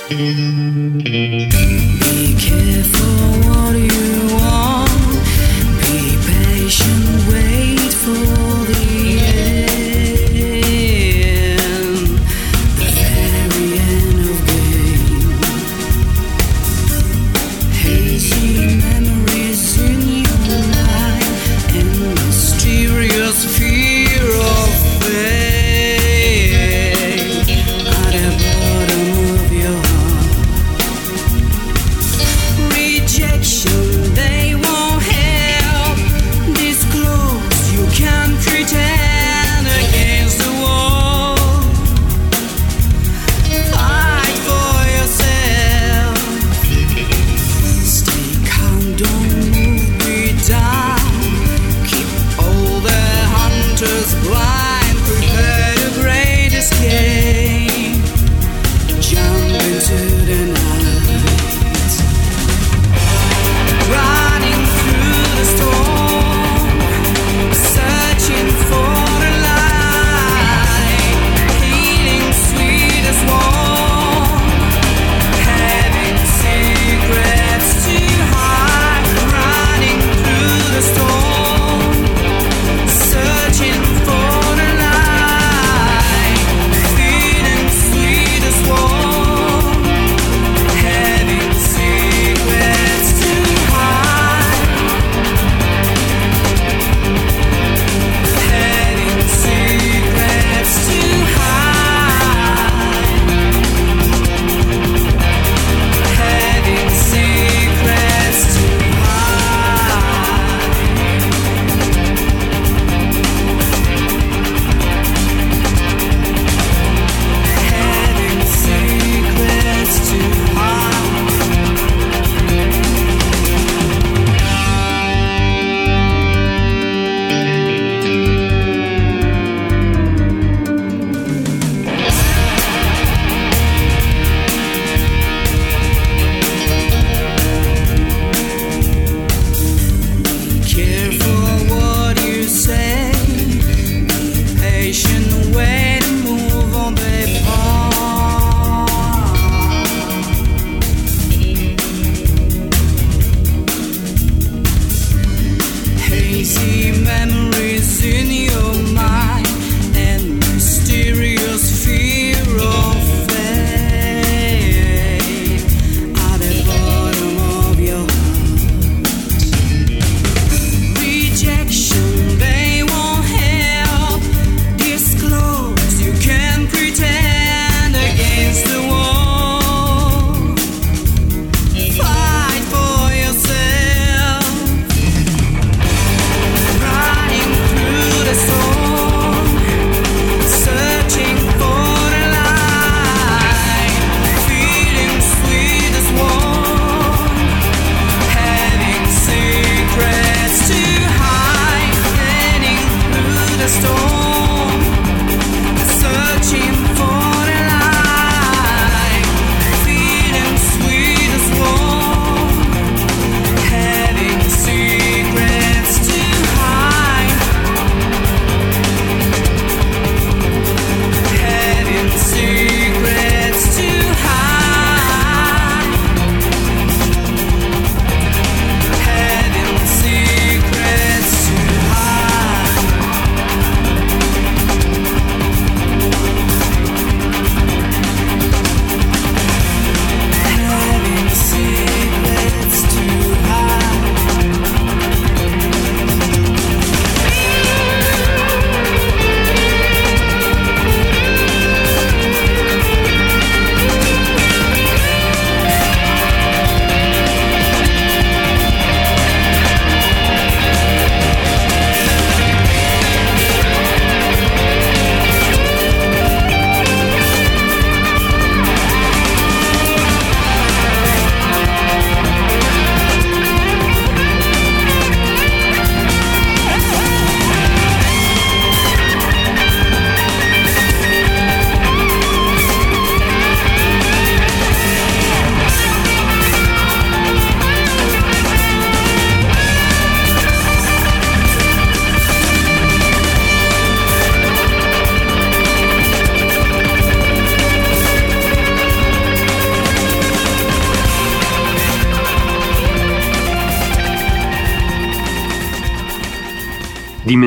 Speaker 5: Be patient, wait.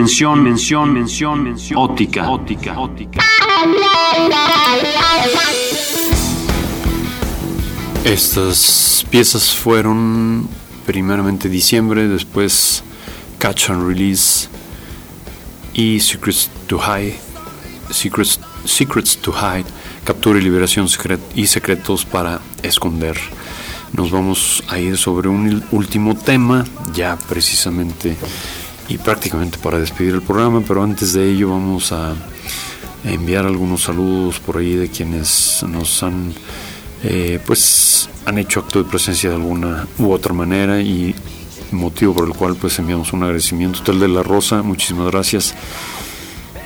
Speaker 3: Dimensión, mención, mención, mención. Óptica, óptica, óptica.
Speaker 2: Estas piezas fueron primeramente diciembre, después Catch and Release y Secrets to Hide, Secrets, Secrets to Hide, Captura y Liberación secret y Secretos para Esconder. Nos vamos a ir sobre un último tema, ya precisamente y prácticamente para despedir el programa, pero antes de ello vamos a enviar algunos saludos por ahí de quienes nos han eh, pues han hecho acto de presencia de alguna u otra manera y motivo por el cual pues enviamos un agradecimiento. Hotel de la Rosa, muchísimas gracias.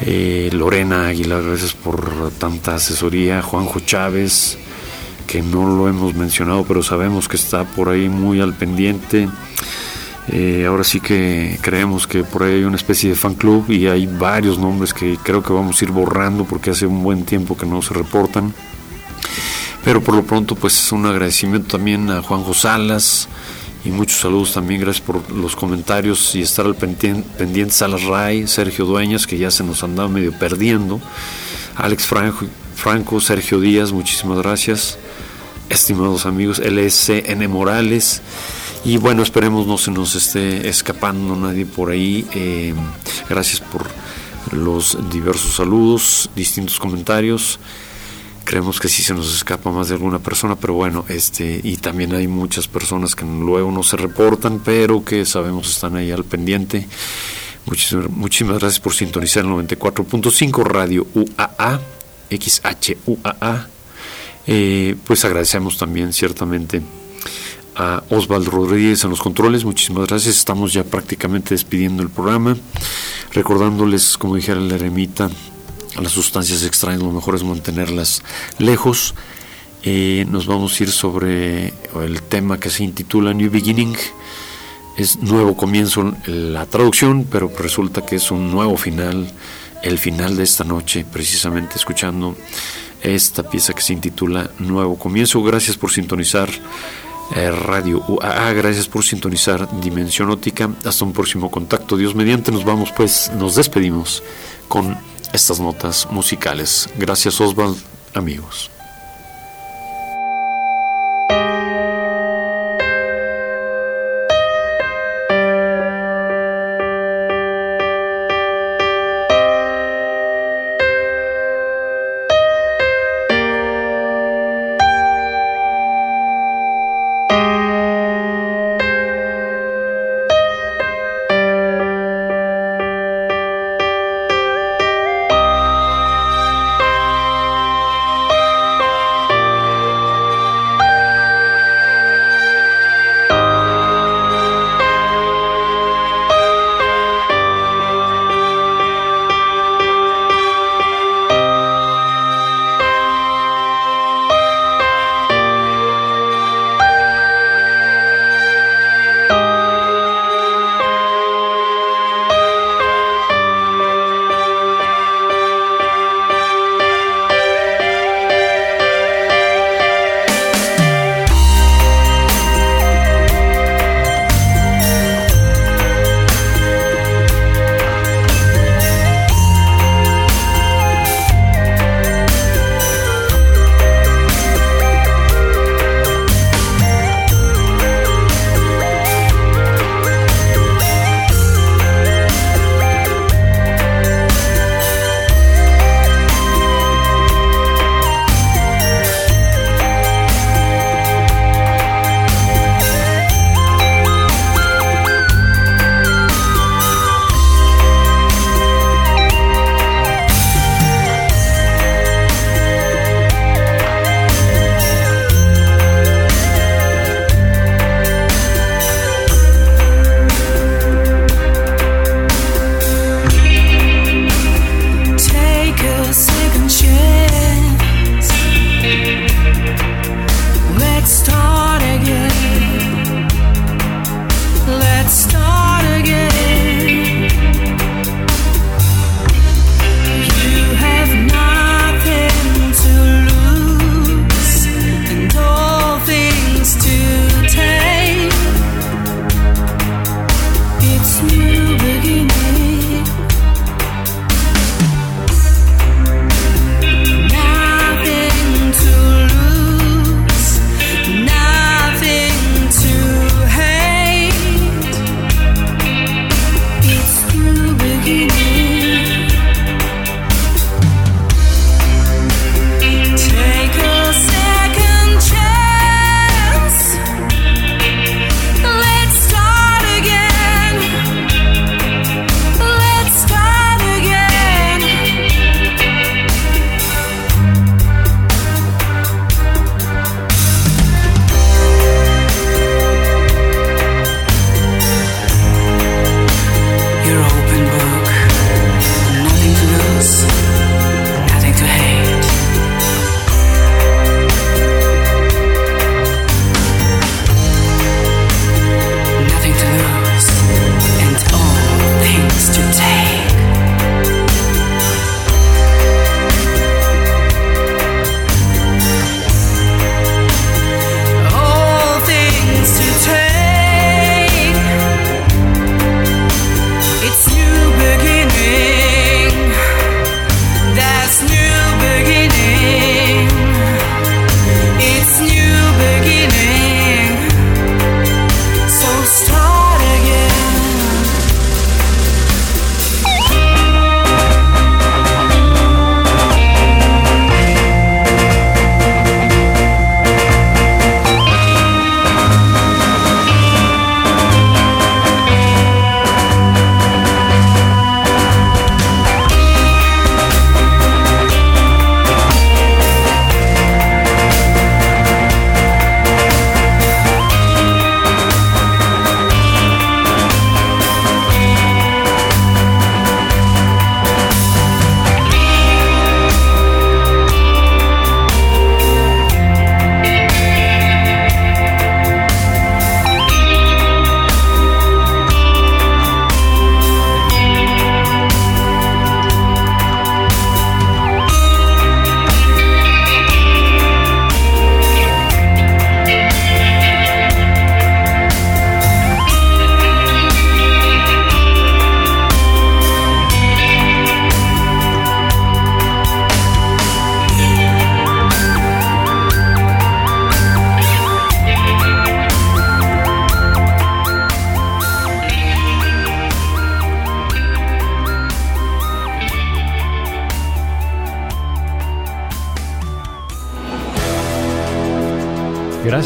Speaker 2: Eh, Lorena Aguilar, gracias por tanta asesoría. Juanjo Chávez, que no lo hemos mencionado, pero sabemos que está por ahí muy al pendiente. Eh, ahora sí que creemos que por ahí hay una especie de fan club y hay varios nombres que creo que vamos a ir borrando porque hace un buen tiempo que no se reportan. Pero por lo pronto, pues un agradecimiento también a Juanjo Salas y muchos saludos también. Gracias por los comentarios y estar al pendiente. Salas Ray, Sergio Dueñas, que ya se nos andaba medio perdiendo. Alex Franco, Franco Sergio Díaz, muchísimas gracias. Estimados amigos, LSN Morales. Y bueno, esperemos no se nos esté escapando nadie por ahí. Eh, gracias por los diversos saludos, distintos comentarios creemos que sí se nos escapa más de alguna persona, pero bueno, este, y también hay muchas personas que luego no se reportan, pero que sabemos están ahí al pendiente. Muchísimas, muchísimas gracias por sintonizar el 94.5 Radio UAA, XHUAA. Eh, pues agradecemos también ciertamente a Osvaldo Rodríguez en los controles. Muchísimas gracias. Estamos ya prácticamente despidiendo el programa. Recordándoles, como dijera la eremita, las sustancias extrañas, lo mejor es mantenerlas lejos. Eh, nos vamos a ir sobre el tema que se intitula New Beginning. Es nuevo comienzo la traducción, pero resulta que es un nuevo final, el final de esta noche, precisamente escuchando esta pieza que se intitula Nuevo Comienzo. Gracias por sintonizar eh, Radio UAA, gracias por sintonizar Dimensión Óptica. Hasta un próximo contacto. Dios mediante, nos vamos pues, nos despedimos con estas notas musicales. Gracias Oswald, amigos.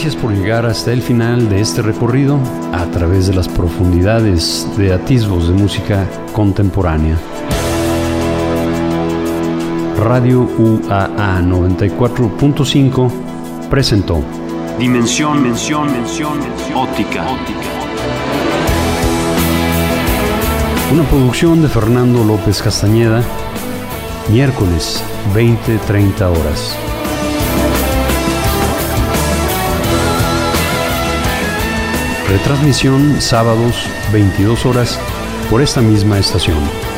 Speaker 1: Gracias por llegar hasta el final de este recorrido a través de las profundidades de atisbos de música contemporánea. Radio UAA 94.5 presentó
Speaker 3: Dimensión, mención, mención, óptica, óptica.
Speaker 1: Una producción de Fernando López Castañeda, miércoles 20-30 horas. Retransmisión sábados 22 horas por esta misma estación.